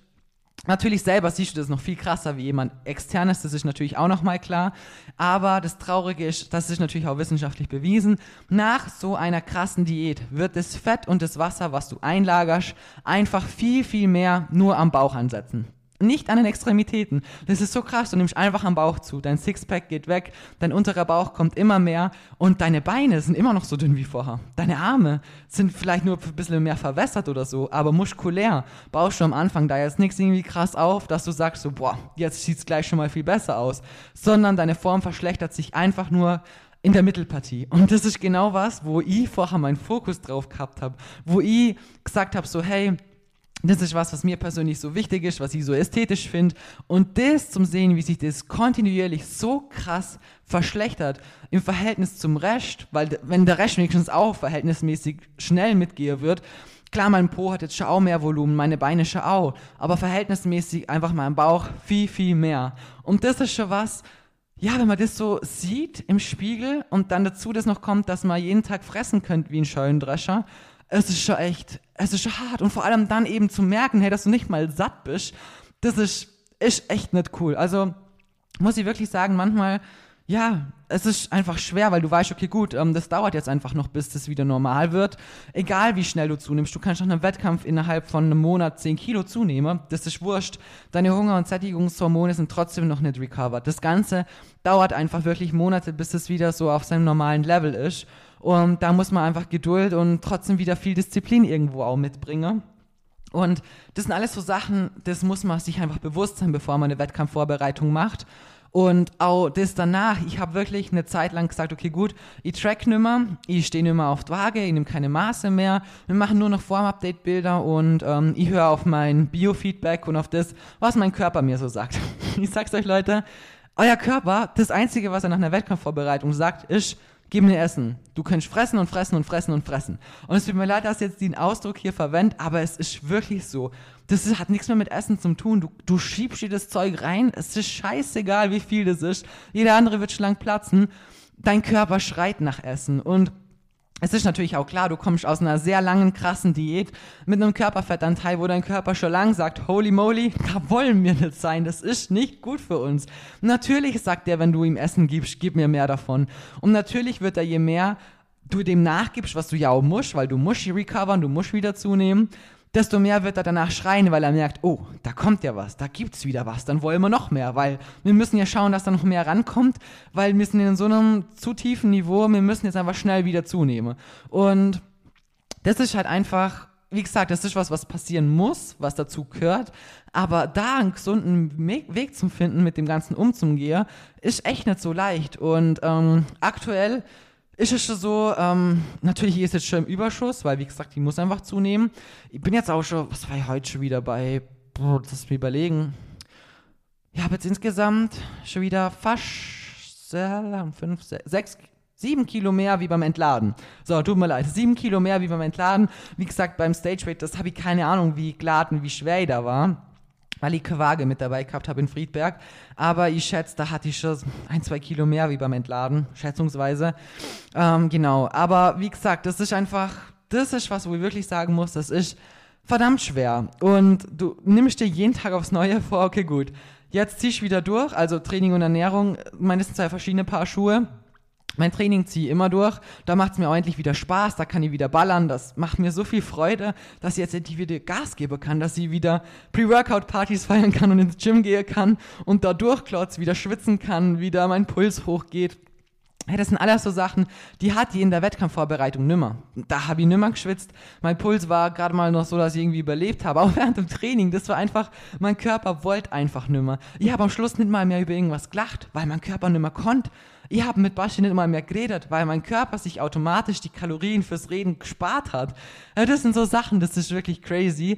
Natürlich selber siehst du das noch viel krasser wie jemand externes, das ist natürlich auch nochmal klar. Aber das Traurige ist, das ist natürlich auch wissenschaftlich bewiesen, nach so einer krassen Diät wird das Fett und das Wasser, was du einlagerst, einfach viel, viel mehr nur am Bauch ansetzen. Nicht an den Extremitäten. Das ist so krass. Du nimmst einfach am Bauch zu. Dein Sixpack geht weg, dein unterer Bauch kommt immer mehr und deine Beine sind immer noch so dünn wie vorher. Deine Arme sind vielleicht nur ein bisschen mehr verwässert oder so, aber muskulär baust du am Anfang da jetzt nichts irgendwie krass auf, dass du sagst so, boah, jetzt sieht es gleich schon mal viel besser aus. Sondern deine Form verschlechtert sich einfach nur in der Mittelpartie. Und das ist genau was, wo ich vorher meinen Fokus drauf gehabt habe. Wo ich gesagt habe so, hey, das ist was, was mir persönlich so wichtig ist, was ich so ästhetisch finde. Und das zum Sehen, wie sich das kontinuierlich so krass verschlechtert im Verhältnis zum Rest, weil wenn der Rest wenigstens auch verhältnismäßig schnell mitgehen wird, klar, mein Po hat jetzt schon auch mehr Volumen, meine Beine schon auch, aber verhältnismäßig einfach mein Bauch viel, viel mehr. Und das ist schon was, ja, wenn man das so sieht im Spiegel und dann dazu das noch kommt, dass man jeden Tag fressen könnte wie ein Scheunendrescher, es ist schon echt, es ist schon hart. Und vor allem dann eben zu merken, hey, dass du nicht mal satt bist, das ist, ist echt nicht cool. Also muss ich wirklich sagen, manchmal, ja, es ist einfach schwer, weil du weißt, okay, gut, ähm, das dauert jetzt einfach noch, bis das wieder normal wird. Egal wie schnell du zunimmst, du kannst nach einem Wettkampf innerhalb von einem Monat 10 Kilo zunehmen, das ist wurscht. Deine Hunger- und Sättigungshormone sind trotzdem noch nicht recovered. Das Ganze dauert einfach wirklich Monate, bis es wieder so auf seinem normalen Level ist. Und da muss man einfach Geduld und trotzdem wieder viel Disziplin irgendwo auch mitbringen. Und das sind alles so Sachen, das muss man sich einfach bewusst sein, bevor man eine Wettkampfvorbereitung macht. Und auch das danach, ich habe wirklich eine Zeit lang gesagt, okay, gut, ich track nimmer, ich stehe nimmer auf die Waage, ich nehme keine Maße mehr, wir machen nur noch Form-Update-Bilder und ähm, ich höre auf mein Biofeedback und auf das, was mein Körper mir so sagt. Ich sag's euch, Leute, euer Körper, das Einzige, was er nach einer Wettkampfvorbereitung sagt, ist, gib mir Essen. Du kannst fressen und fressen und fressen und fressen. Und es tut mir leid, dass ich jetzt den Ausdruck hier verwende, aber es ist wirklich so. Das ist, hat nichts mehr mit Essen zu tun. Du, du schiebst dir das Zeug rein. Es ist scheißegal, wie viel das ist. Jeder andere wird schlank platzen. Dein Körper schreit nach Essen. Und es ist natürlich auch klar, du kommst aus einer sehr langen, krassen Diät mit einem Körperfettanteil, wo dein Körper schon lang sagt, holy moly, da wollen wir nicht sein, das ist nicht gut für uns. Natürlich sagt er, wenn du ihm Essen gibst, gib mir mehr davon. Und natürlich wird er, je mehr du dem nachgibst, was du ja auch musst, weil du musst recovern, du musst wieder zunehmen, desto mehr wird er danach schreien, weil er merkt, oh, da kommt ja was, da gibt's wieder was, dann wollen wir noch mehr, weil wir müssen ja schauen, dass da noch mehr rankommt, weil wir sind in so einem zu tiefen Niveau, wir müssen jetzt einfach schnell wieder zunehmen. Und das ist halt einfach, wie gesagt, das ist was, was passieren muss, was dazu gehört, aber da einen gesunden Weg zu finden, mit dem Ganzen umzugehen, ist echt nicht so leicht. Und ähm, aktuell ist es schon so, ähm, natürlich ist es schon im Überschuss, weil wie gesagt, die muss einfach zunehmen. Ich bin jetzt auch schon, was war ich heute schon wieder bei, boah, das mir überlegen. Ich habe jetzt insgesamt schon wieder fast fünf, sechs, sieben Kilo mehr wie beim Entladen. So, tut mir leid, sieben Kilo mehr wie beim Entladen. Wie gesagt, beim Stage Weight, das habe ich keine Ahnung, wie geladen, wie schwer ich da war weil ich keine Waage mit dabei gehabt habe in Friedberg. Aber ich schätze, da hatte ich schon ein, zwei Kilo mehr wie beim Entladen, schätzungsweise. Ähm, genau, aber wie gesagt, das ist einfach, das ist was, wo ich wirklich sagen muss, das ist verdammt schwer. Und du nimmst dir jeden Tag aufs Neue vor, okay, gut, jetzt zieh ich wieder durch, also Training und Ernährung, meistens zwei verschiedene Paar Schuhe mein Training ziehe ich immer durch. Da macht es mir auch endlich wieder Spaß, da kann ich wieder ballern. Das macht mir so viel Freude, dass ich jetzt endlich wieder Gas geben kann, dass ich wieder Pre-Workout-Partys feiern kann und ins Gym gehen kann und da durchklotz, wieder schwitzen kann, wieder mein Puls hochgeht. Hey, das sind alles so Sachen, die hat die in der Wettkampfvorbereitung nimmer. Da habe ich nimmer geschwitzt. Mein Puls war gerade mal noch so, dass ich irgendwie überlebt habe. Auch während dem Training. Das war einfach, mein Körper wollte einfach nimmer. Ich habe am Schluss nicht mal mehr über irgendwas gelacht, weil mein Körper nimmer konnte. Ich habe mit Baschi nicht mal mehr geredet, weil mein Körper sich automatisch die Kalorien fürs Reden gespart hat. Das sind so Sachen, das ist wirklich crazy.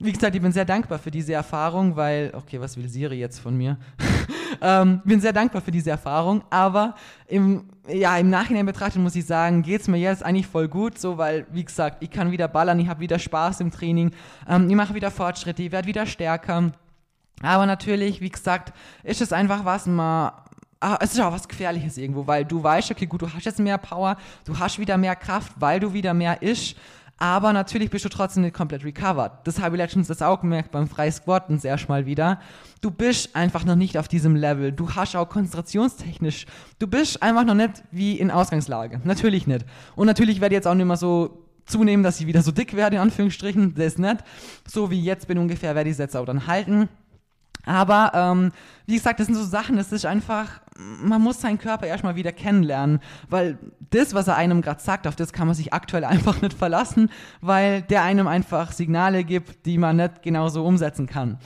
Wie gesagt, ich bin sehr dankbar für diese Erfahrung, weil, okay, was will Siri jetzt von mir? ähm, bin sehr dankbar für diese Erfahrung, aber im, ja, im Nachhinein betrachtet muss ich sagen, geht es mir jetzt eigentlich voll gut, so, weil, wie gesagt, ich kann wieder ballern, ich habe wieder Spaß im Training, ähm, ich mache wieder Fortschritte, ich werde wieder stärker. Aber natürlich, wie gesagt, ist es einfach was, man ah, es ist auch was Gefährliches irgendwo, weil du weißt, okay, gut, du hast jetzt mehr Power, du hast wieder mehr Kraft, weil du wieder mehr isch, Aber natürlich bist du trotzdem nicht komplett recovered. Das habe ich letztens das auch gemerkt beim Frei Squatten sehr mal wieder. Du bist einfach noch nicht auf diesem Level. Du hast auch konzentrationstechnisch. Du bist einfach noch nicht wie in Ausgangslage. Natürlich nicht. Und natürlich werde ich jetzt auch nicht mehr so zunehmen, dass ich wieder so dick werde, in Anführungsstrichen. Das ist nicht. So wie jetzt bin ungefähr, werde ich es jetzt auch dann halten. Aber ähm, wie gesagt, das sind so Sachen, das ist einfach, man muss seinen Körper erstmal wieder kennenlernen, weil das, was er einem gerade sagt, auf das kann man sich aktuell einfach nicht verlassen, weil der einem einfach Signale gibt, die man nicht genauso umsetzen kann.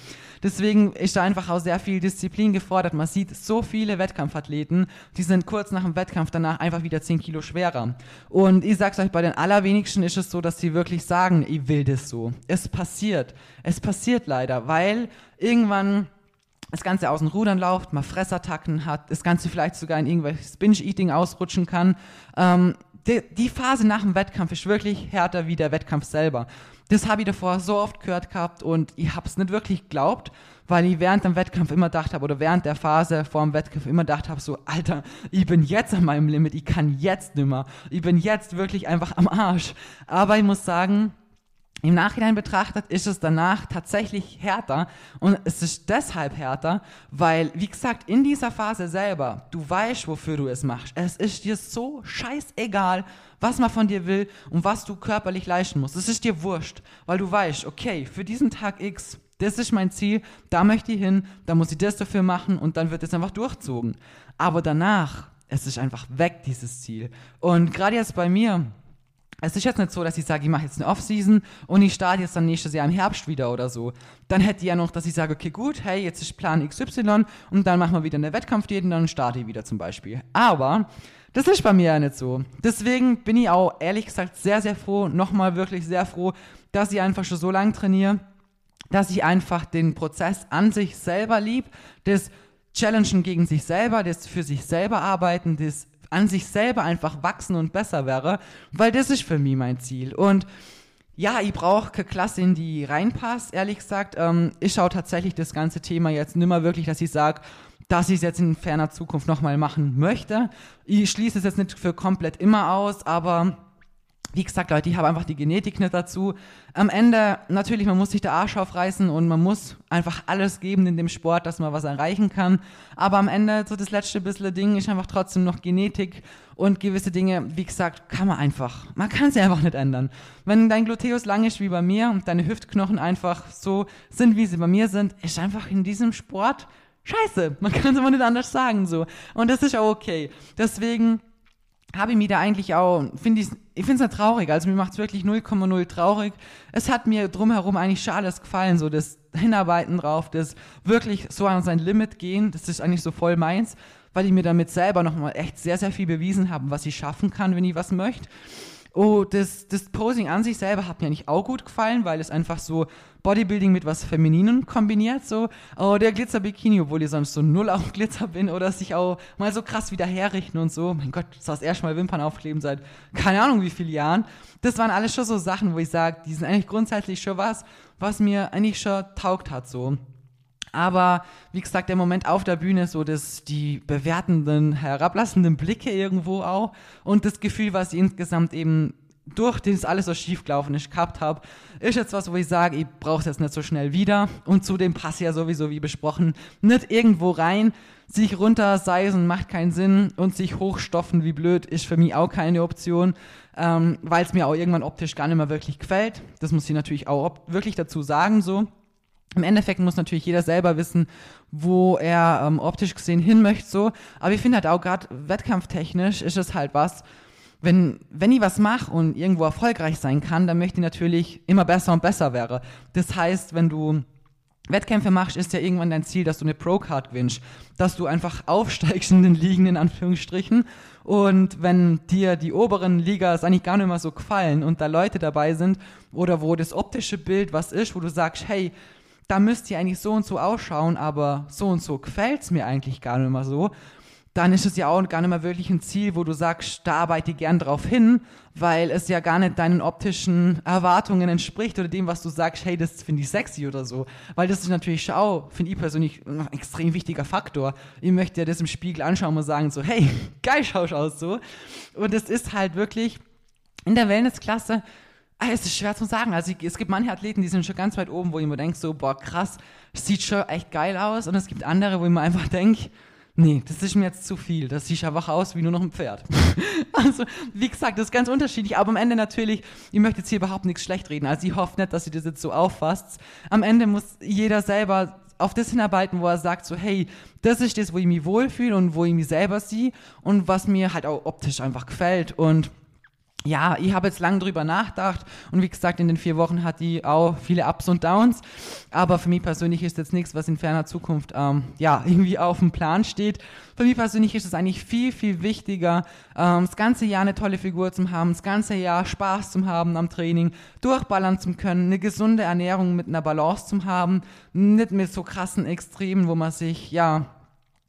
Deswegen ist da einfach auch sehr viel Disziplin gefordert. Man sieht so viele Wettkampfathleten, die sind kurz nach dem Wettkampf danach einfach wieder 10 Kilo schwerer. Und ich sag's euch, bei den allerwenigsten ist es so, dass sie wirklich sagen, ich will das so. Es passiert. Es passiert leider, weil irgendwann das Ganze aus den Rudern läuft, man Fressattacken hat, das Ganze vielleicht sogar in irgendwelches Binge-Eating ausrutschen kann. Ähm, die, die, Phase nach dem Wettkampf ist wirklich härter wie der Wettkampf selber. Das habe ich davor so oft gehört gehabt und ich habe es nicht wirklich geglaubt, weil ich während dem Wettkampf immer gedacht habe oder während der Phase vor dem Wettkampf immer gedacht habe, so, Alter, ich bin jetzt an meinem Limit, ich kann jetzt nimmer. Ich bin jetzt wirklich einfach am Arsch. Aber ich muss sagen, im Nachhinein betrachtet ist es danach tatsächlich härter und es ist deshalb härter, weil, wie gesagt, in dieser Phase selber, du weißt, wofür du es machst. Es ist dir so scheißegal, was man von dir will und was du körperlich leisten musst. Es ist dir wurscht, weil du weißt, okay, für diesen Tag X, das ist mein Ziel, da möchte ich hin, da muss ich das dafür machen und dann wird es einfach durchzogen. Aber danach, es ist einfach weg, dieses Ziel. Und gerade jetzt bei mir, es ist jetzt nicht so, dass ich sage, ich mache jetzt eine Off-Season und ich starte jetzt dann nächstes Jahr im Herbst wieder oder so. Dann hätte ich ja noch, dass ich sage, okay, gut, hey, jetzt ist Plan XY und dann machen wir wieder eine Wettkampfdiät und dann starte ich wieder zum Beispiel. Aber das ist bei mir ja nicht so. Deswegen bin ich auch ehrlich gesagt sehr, sehr froh, nochmal wirklich sehr froh, dass ich einfach schon so lange trainiere, dass ich einfach den Prozess an sich selber lieb, das Challengen gegen sich selber, das für sich selber arbeiten, das an sich selber einfach wachsen und besser wäre, weil das ist für mich mein Ziel. Und ja, ich brauche keine Klasse, in die reinpasst, ehrlich gesagt. Ähm, ich schaue tatsächlich das ganze Thema jetzt nimmer wirklich, dass ich sage, dass ich es jetzt in ferner Zukunft nochmal machen möchte. Ich schließe es jetzt nicht für komplett immer aus, aber wie gesagt, Leute, ich habe einfach die Genetik nicht dazu. Am Ende, natürlich, man muss sich der Arsch aufreißen und man muss einfach alles geben in dem Sport, dass man was erreichen kann. Aber am Ende, so das letzte bisschen Ding ist einfach trotzdem noch Genetik und gewisse Dinge, wie gesagt, kann man einfach, man kann sie einfach nicht ändern. Wenn dein Gluteus lang ist wie bei mir und deine Hüftknochen einfach so sind, wie sie bei mir sind, ist einfach in diesem Sport scheiße. Man kann es immer nicht anders sagen, so. Und das ist auch okay. Deswegen, habe ich mir da eigentlich auch, finde ich, ich finde es nicht traurig, also mir macht es wirklich 0,0 traurig. Es hat mir drumherum eigentlich schon alles gefallen, so das Hinarbeiten drauf, das wirklich so an sein Limit gehen, das ist eigentlich so voll meins, weil ich mir damit selber nochmal echt sehr, sehr viel bewiesen habe, was ich schaffen kann, wenn ich was möchte. Oh, das, das Posing an sich selber hat mir eigentlich auch gut gefallen, weil es einfach so Bodybuilding mit was Femininen kombiniert. So. Oh, der Glitzer-Bikini, obwohl ich sonst so null auf Glitzer bin oder sich auch mal so krass wieder herrichten und so. Mein Gott, das hast erst mal Wimpern aufkleben seit keine Ahnung wie vielen Jahren. Das waren alles schon so Sachen, wo ich sage, die sind eigentlich grundsätzlich schon was, was mir eigentlich schon taugt hat. So. Aber wie gesagt, der Moment auf der Bühne, so dass die bewertenden, herablassenden Blicke irgendwo auch und das Gefühl, was ich insgesamt eben durch das alles so schief gelaufen ist, gehabt habe, ist jetzt was, wo ich sage, ich brauche es jetzt nicht so schnell wieder. Und zudem passt ja sowieso, wie besprochen, nicht irgendwo rein. Sich runterseisen macht keinen Sinn und sich hochstoffen wie blöd ist für mich auch keine Option, ähm, weil es mir auch irgendwann optisch gar nicht mehr wirklich gefällt. Das muss ich natürlich auch wirklich dazu sagen so. Im Endeffekt muss natürlich jeder selber wissen, wo er ähm, optisch gesehen hin möchte, so. Aber ich finde halt auch gerade wettkampftechnisch ist es halt was, wenn, wenn ich was mache und irgendwo erfolgreich sein kann, dann möchte ich natürlich immer besser und besser wäre. Das heißt, wenn du Wettkämpfe machst, ist ja irgendwann dein Ziel, dass du eine Pro-Card gewinnst, dass du einfach aufsteigst in den Ligen, in Anführungsstrichen. Und wenn dir die oberen Ligas eigentlich gar nicht mehr so gefallen und da Leute dabei sind oder wo das optische Bild was ist, wo du sagst, hey, da müsst ihr eigentlich so und so ausschauen, aber so und so gefällt es mir eigentlich gar nicht mehr so, dann ist es ja auch gar nicht mehr wirklich ein Ziel, wo du sagst, da arbeite ich gern drauf hin, weil es ja gar nicht deinen optischen Erwartungen entspricht oder dem, was du sagst, hey, das finde ich sexy oder so. Weil das ist natürlich auch, finde ich persönlich, ein extrem wichtiger Faktor. Ich möchte ja das im Spiegel anschauen und sagen so, hey, geil schaust aus so. Und es ist halt wirklich in der Wellnessklasse es ist schwer zu sagen. Also es gibt manche Athleten, die sind schon ganz weit oben, wo ich mir denke, so, boah, krass, sieht schon echt geil aus. Und es gibt andere, wo ich mir einfach denke, nee, das ist mir jetzt zu viel. Das sieht einfach aus wie nur noch ein Pferd. also, wie gesagt, das ist ganz unterschiedlich. Aber am Ende natürlich, ich möchte jetzt hier überhaupt nichts schlecht reden. Also ich hoffe nicht, dass ihr das jetzt so auffasst. Am Ende muss jeder selber auf das hinarbeiten, wo er sagt, so, hey, das ist das, wo ich mich wohlfühle und wo ich mich selber sehe und was mir halt auch optisch einfach gefällt. Und ja, ich habe jetzt lange drüber nachgedacht und wie gesagt, in den vier Wochen hat die auch viele Ups und Downs. Aber für mich persönlich ist jetzt nichts, was in ferner Zukunft ähm, ja irgendwie auf dem Plan steht. Für mich persönlich ist es eigentlich viel, viel wichtiger, ähm, das ganze Jahr eine tolle Figur zu haben, das ganze Jahr Spaß zu haben am Training, durchballern zu können, eine gesunde Ernährung mit einer Balance zu haben, nicht mit so krassen Extremen, wo man sich ja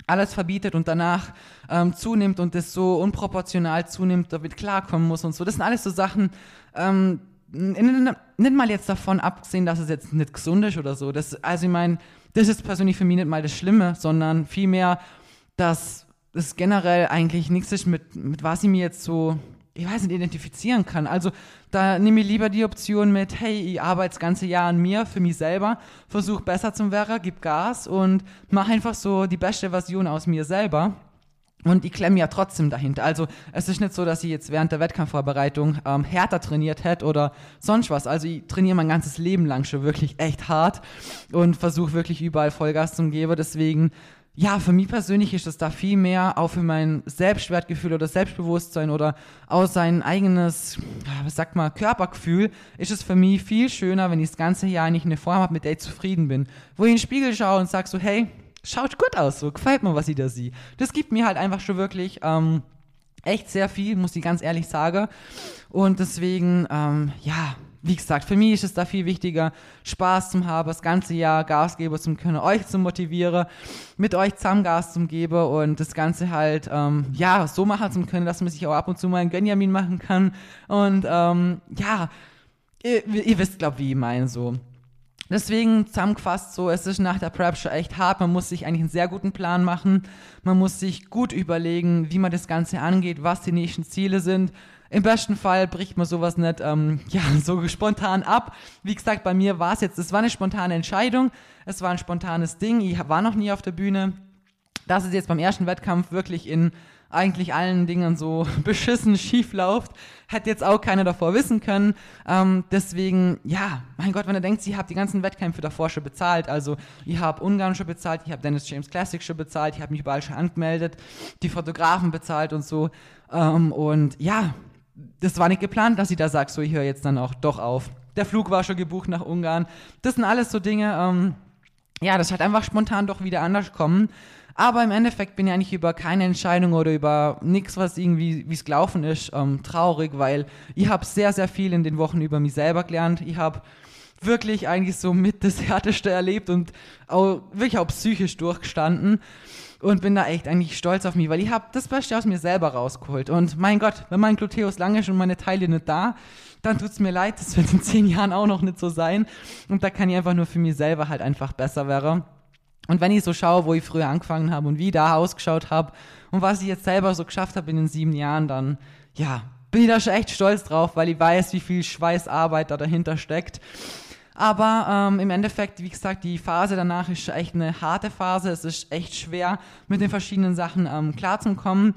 alles verbietet und danach ähm, zunimmt und das so unproportional zunimmt, damit klarkommen muss und so. Das sind alles so Sachen, ähm, nicht mal jetzt davon abgesehen, dass es jetzt nicht gesund ist oder so. Das, also ich meine, das ist persönlich für mich nicht mal das Schlimme, sondern vielmehr, dass es generell eigentlich nichts ist, mit, mit was ich mir jetzt so ich weiß nicht, identifizieren kann. Also da nehme ich lieber die Option mit, hey, ich arbeite das ganze Jahr an mir, für mich selber, versuche besser zum Werker, gib Gas und mache einfach so die beste Version aus mir selber. Und ich klemme ja trotzdem dahinter. Also es ist nicht so, dass ich jetzt während der Wettkampfvorbereitung ähm, härter trainiert hätte oder sonst was. Also ich trainiere mein ganzes Leben lang schon wirklich echt hart und versuche wirklich überall Vollgas zu geben. Deswegen ja, für mich persönlich ist es da viel mehr auch für mein Selbstwertgefühl oder Selbstbewusstsein oder auch sein eigenes, was sagt man, Körpergefühl, ist es für mich viel schöner, wenn ich das ganze Jahr nicht eine Form habe, mit der ich zufrieden bin. Wo ich in den Spiegel schaue und sage so, hey, schaut gut aus, so gefällt mir, was ich da sehe. Das gibt mir halt einfach schon wirklich ähm, echt sehr viel, muss ich ganz ehrlich sagen. Und deswegen, ähm, ja, wie gesagt, für mich ist es da viel wichtiger, Spaß zu haben, das ganze Jahr Gas geben zu können, euch zu motivieren, mit euch zusammen Gas zu geben und das Ganze halt, ähm, ja, so machen zu können, dass man sich auch ab und zu mal einen Benjamin machen kann. Und ähm, ja, ihr, ihr wisst, glaube ich, wie ich meine so. Deswegen zusammengefasst so, es ist nach der Prep schon echt hart. Man muss sich eigentlich einen sehr guten Plan machen. Man muss sich gut überlegen, wie man das Ganze angeht, was die nächsten Ziele sind. Im besten Fall bricht man sowas nicht ähm, ja, so spontan ab. Wie gesagt, bei mir war es jetzt, es war eine spontane Entscheidung, es war ein spontanes Ding, ich war noch nie auf der Bühne. Dass es jetzt beim ersten Wettkampf wirklich in eigentlich allen Dingen so beschissen schief läuft, hätte jetzt auch keiner davor wissen können. Ähm, deswegen, ja, mein Gott, wenn ihr denkt, ihr habt die ganzen Wettkämpfe davor schon bezahlt, also ich habe Ungarn schon bezahlt, ich habe Dennis James Classic schon bezahlt, ich habe mich überall schon angemeldet, die Fotografen bezahlt und so. Ähm, und ja, das war nicht geplant, dass sie da sagt, so ich höre jetzt dann auch doch auf. Der Flug war schon gebucht nach Ungarn. Das sind alles so Dinge, ähm, ja, das hat einfach spontan doch wieder anders kommen. Aber im Endeffekt bin ich eigentlich über keine Entscheidung oder über nichts, was irgendwie, wie es gelaufen ist, ähm, traurig, weil ich habe sehr, sehr viel in den Wochen über mich selber gelernt. Ich habe wirklich eigentlich so mit das Härteste erlebt und auch wirklich auch psychisch durchgestanden und bin da echt eigentlich stolz auf mich, weil ich habe das Beste aus mir selber rausgeholt. Und mein Gott, wenn mein Gluteus lang ist und meine Teile nicht da, dann tut es mir leid, das wird in zehn Jahren auch noch nicht so sein. Und da kann ich einfach nur für mich selber halt einfach besser werden. Und wenn ich so schaue, wo ich früher angefangen habe und wie ich da ausgeschaut habe und was ich jetzt selber so geschafft habe in den sieben Jahren, dann ja, bin ich da schon echt stolz drauf, weil ich weiß, wie viel Schweißarbeit da dahinter steckt. Aber ähm, im Endeffekt, wie gesagt, die Phase danach ist echt eine harte Phase. Es ist echt schwer, mit den verschiedenen Sachen ähm, klarzukommen.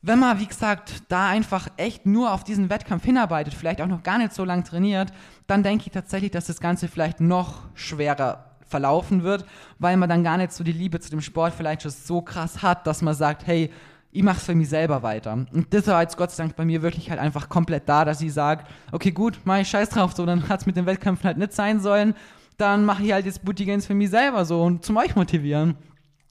Wenn man, wie gesagt, da einfach echt nur auf diesen Wettkampf hinarbeitet, vielleicht auch noch gar nicht so lange trainiert, dann denke ich tatsächlich, dass das Ganze vielleicht noch schwerer verlaufen wird, weil man dann gar nicht so die Liebe zu dem Sport vielleicht schon so krass hat, dass man sagt, hey, ich mache es für mich selber weiter. Und das war jetzt Gott sei Dank bei mir wirklich halt einfach komplett da, dass ich sage, okay, gut, mach ich scheiß drauf, so, dann hat es mit den Wettkämpfen halt nicht sein sollen, dann mache ich halt jetzt Booty Games für mich selber so und zum euch motivieren.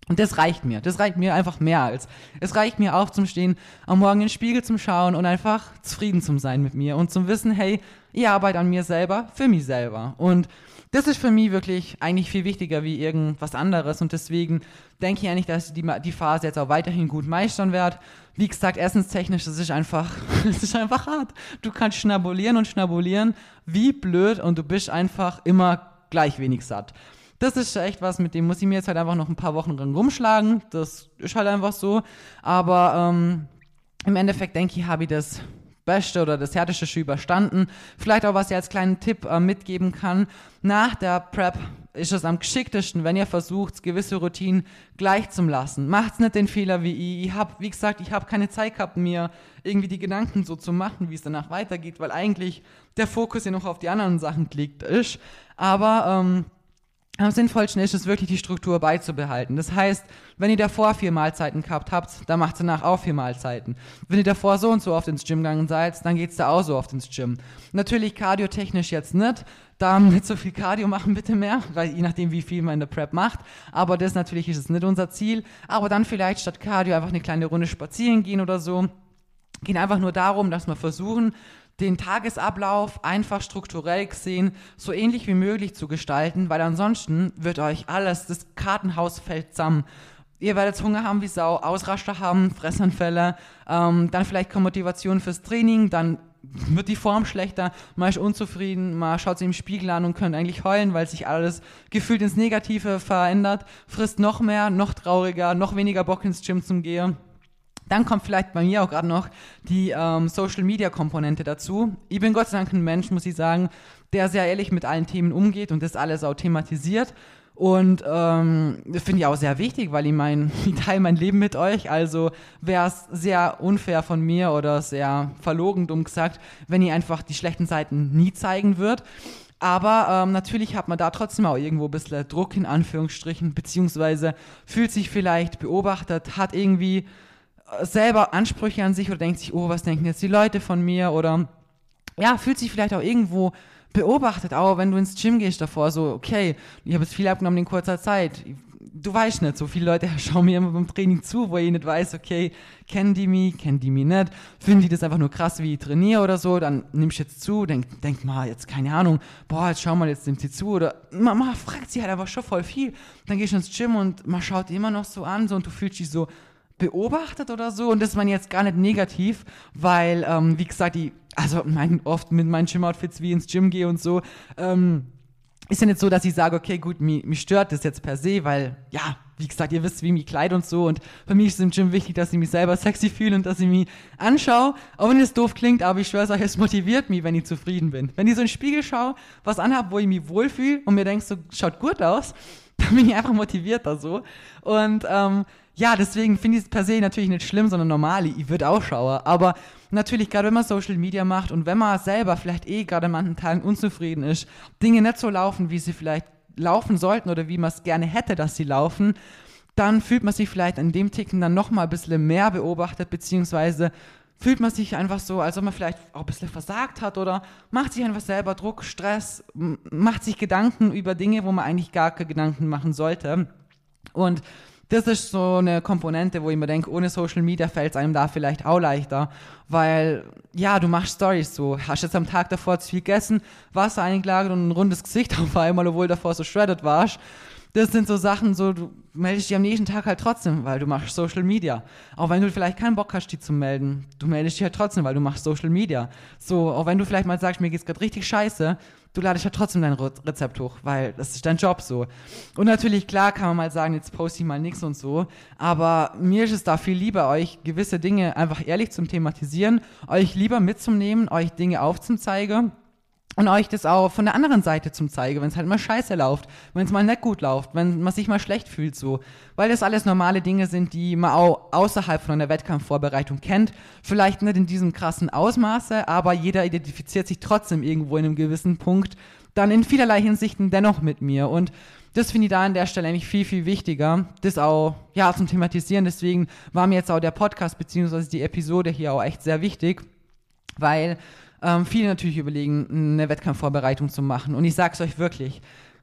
Und das reicht mir. Das reicht mir einfach mehr als. Es reicht mir aufzustehen, am Morgen in den Spiegel zu schauen und einfach zufrieden zu sein mit mir und zum Wissen, hey, ich arbeite an mir selber, für mich selber. Und das ist für mich wirklich eigentlich viel wichtiger wie irgendwas anderes und deswegen denke ich eigentlich, dass ich die, die Phase jetzt auch weiterhin gut meistern werde. Wie gesagt, essenstechnisch, das ist einfach, das ist einfach hart. Du kannst schnabulieren und schnabulieren, wie blöd und du bist einfach immer gleich wenig satt. Das ist echt was, mit dem muss ich mir jetzt halt einfach noch ein paar Wochen dran rumschlagen. Das ist halt einfach so. Aber ähm, im Endeffekt denke ich, habe ich das beste oder das härteste schon überstanden. Vielleicht auch, was ich als kleinen Tipp äh, mitgeben kann. Nach der Prep ist es am geschicktesten, wenn ihr versucht, gewisse Routinen gleich zu lassen. Macht's nicht den Fehler wie ich. Ich hab, wie gesagt, ich habe keine Zeit gehabt, mir irgendwie die Gedanken so zu machen, wie es danach weitergeht, weil eigentlich der Fokus ja noch auf die anderen Sachen gelegt ist. Aber ähm, am sinnvollsten ist es wirklich, die Struktur beizubehalten. Das heißt, wenn ihr davor vier Mahlzeiten gehabt habt, dann macht ihr danach auch vier Mahlzeiten. Wenn ihr davor so und so oft ins Gym gegangen seid, dann geht's da auch so oft ins Gym. Natürlich kardiotechnisch jetzt nicht, da nicht so viel Cardio machen bitte mehr, weil je nachdem wie viel man in der Prep macht. Aber das natürlich ist es nicht unser Ziel. Aber dann vielleicht statt Cardio einfach eine kleine Runde spazieren gehen oder so. Geht einfach nur darum, dass wir versuchen, den Tagesablauf einfach strukturell gesehen so ähnlich wie möglich zu gestalten, weil ansonsten wird euch alles, das Kartenhaus fällt zusammen. Ihr werdet Hunger haben wie Sau, Ausraster haben, Fressanfälle, ähm, dann vielleicht keine Motivation fürs Training, dann wird die Form schlechter, man ist unzufrieden, man schaut sich im Spiegel an und könnte eigentlich heulen, weil sich alles gefühlt ins Negative verändert, frisst noch mehr, noch trauriger, noch weniger Bock ins Gym zum Gehen. Dann kommt vielleicht bei mir auch gerade noch die ähm, Social-Media-Komponente dazu. Ich bin Gott sei Dank ein Mensch, muss ich sagen, der sehr ehrlich mit allen Themen umgeht und das alles auch thematisiert. Und ähm, das finde ich auch sehr wichtig, weil ich mein, ich teile mein Leben mit euch. Also wäre es sehr unfair von mir oder sehr verlogen, dumm gesagt, wenn ihr einfach die schlechten Seiten nie zeigen würdet. Aber ähm, natürlich hat man da trotzdem auch irgendwo ein bisschen Druck in Anführungsstrichen, beziehungsweise fühlt sich vielleicht beobachtet, hat irgendwie selber Ansprüche an sich oder denkt sich, oh, was denken jetzt die Leute von mir? Oder ja, fühlt sich vielleicht auch irgendwo beobachtet, auch wenn du ins Gym gehst davor, so, okay, ich habe jetzt viel abgenommen in kurzer Zeit. Du weißt nicht, so viele Leute schauen mir immer beim Training zu, wo ich nicht weiß, okay, kennen die mich, kennen die mich nicht, finden die das einfach nur krass, wie ich trainiere oder so, dann nimmst du jetzt zu, denk, denk mal, jetzt keine Ahnung, boah, jetzt schau mal, jetzt nimmt sie zu. Oder man, man fragt sie halt einfach schon voll viel. Dann gehst du ins Gym und man schaut die immer noch so an so, und du fühlst dich so beobachtet oder so und das ist man jetzt gar nicht negativ, weil, ähm, wie gesagt, die also mein, oft mit meinen Gym-Outfits wie ins Gym gehe und so, ähm, ist ja nicht so, dass ich sage, okay, gut, mich, mich stört das jetzt per se, weil, ja, wie gesagt, ihr wisst, wie mich kleid und so. Und für mich ist es im Gym wichtig, dass ich mich selber sexy fühle und dass ich mich anschaue. Auch wenn es doof klingt, aber ich schwöre euch, es motiviert mich, wenn ich zufrieden bin. Wenn ich so in den Spiegel schaue, was anhabe, wo ich mich wohlfühle und mir denke, so schaut gut aus, dann bin ich einfach motivierter so. Und ähm, ja, deswegen finde ich es per se natürlich nicht schlimm, sondern normal. Ich würde auch schauen. Aber natürlich, gerade wenn man Social Media macht und wenn man selber vielleicht eh gerade an manchen Tagen unzufrieden ist, Dinge nicht so laufen, wie sie vielleicht laufen sollten oder wie man es gerne hätte, dass sie laufen, dann fühlt man sich vielleicht an dem Ticken dann nochmal ein bisschen mehr beobachtet, beziehungsweise fühlt man sich einfach so, als ob man vielleicht auch ein bisschen versagt hat oder macht sich einfach selber Druck, Stress, macht sich Gedanken über Dinge, wo man eigentlich gar keine Gedanken machen sollte. Und das ist so eine Komponente, wo ich mir denke, ohne Social Media fällt es einem da vielleicht auch leichter, weil ja, du machst Stories so, hast jetzt am Tag davor zu viel gegessen, Wasser eingelagert und ein rundes Gesicht auf einmal, obwohl davor so shredded warst. Das sind so Sachen, so du meldest dich am nächsten Tag halt trotzdem, weil du machst Social Media. Auch wenn du vielleicht keinen Bock hast, die zu melden, du meldest dich halt trotzdem, weil du machst Social Media. So, auch wenn du vielleicht mal sagst, mir geht's gerade richtig scheiße, du ladest ja trotzdem dein Rezept hoch, weil das ist dein Job so. Und natürlich, klar, kann man mal sagen, jetzt poste ich mal nichts und so, aber mir ist es da viel lieber, euch gewisse Dinge einfach ehrlich zum Thematisieren, euch lieber mitzunehmen, euch Dinge aufzuzeigen und euch das auch von der anderen Seite zum zeigen, wenn es halt mal scheiße läuft, wenn es mal nicht gut läuft, wenn man sich mal schlecht fühlt so. Weil das alles normale Dinge sind, die man auch außerhalb von einer Wettkampfvorbereitung kennt. Vielleicht nicht in diesem krassen Ausmaße, aber jeder identifiziert sich trotzdem irgendwo in einem gewissen Punkt dann in vielerlei Hinsichten dennoch mit mir. Und das finde ich da an der Stelle eigentlich viel, viel wichtiger, das auch ja, zum Thematisieren. Deswegen war mir jetzt auch der Podcast beziehungsweise die Episode hier auch echt sehr wichtig, weil ähm, viele natürlich überlegen, eine Wettkampfvorbereitung zu machen. Und ich sage es euch wirklich,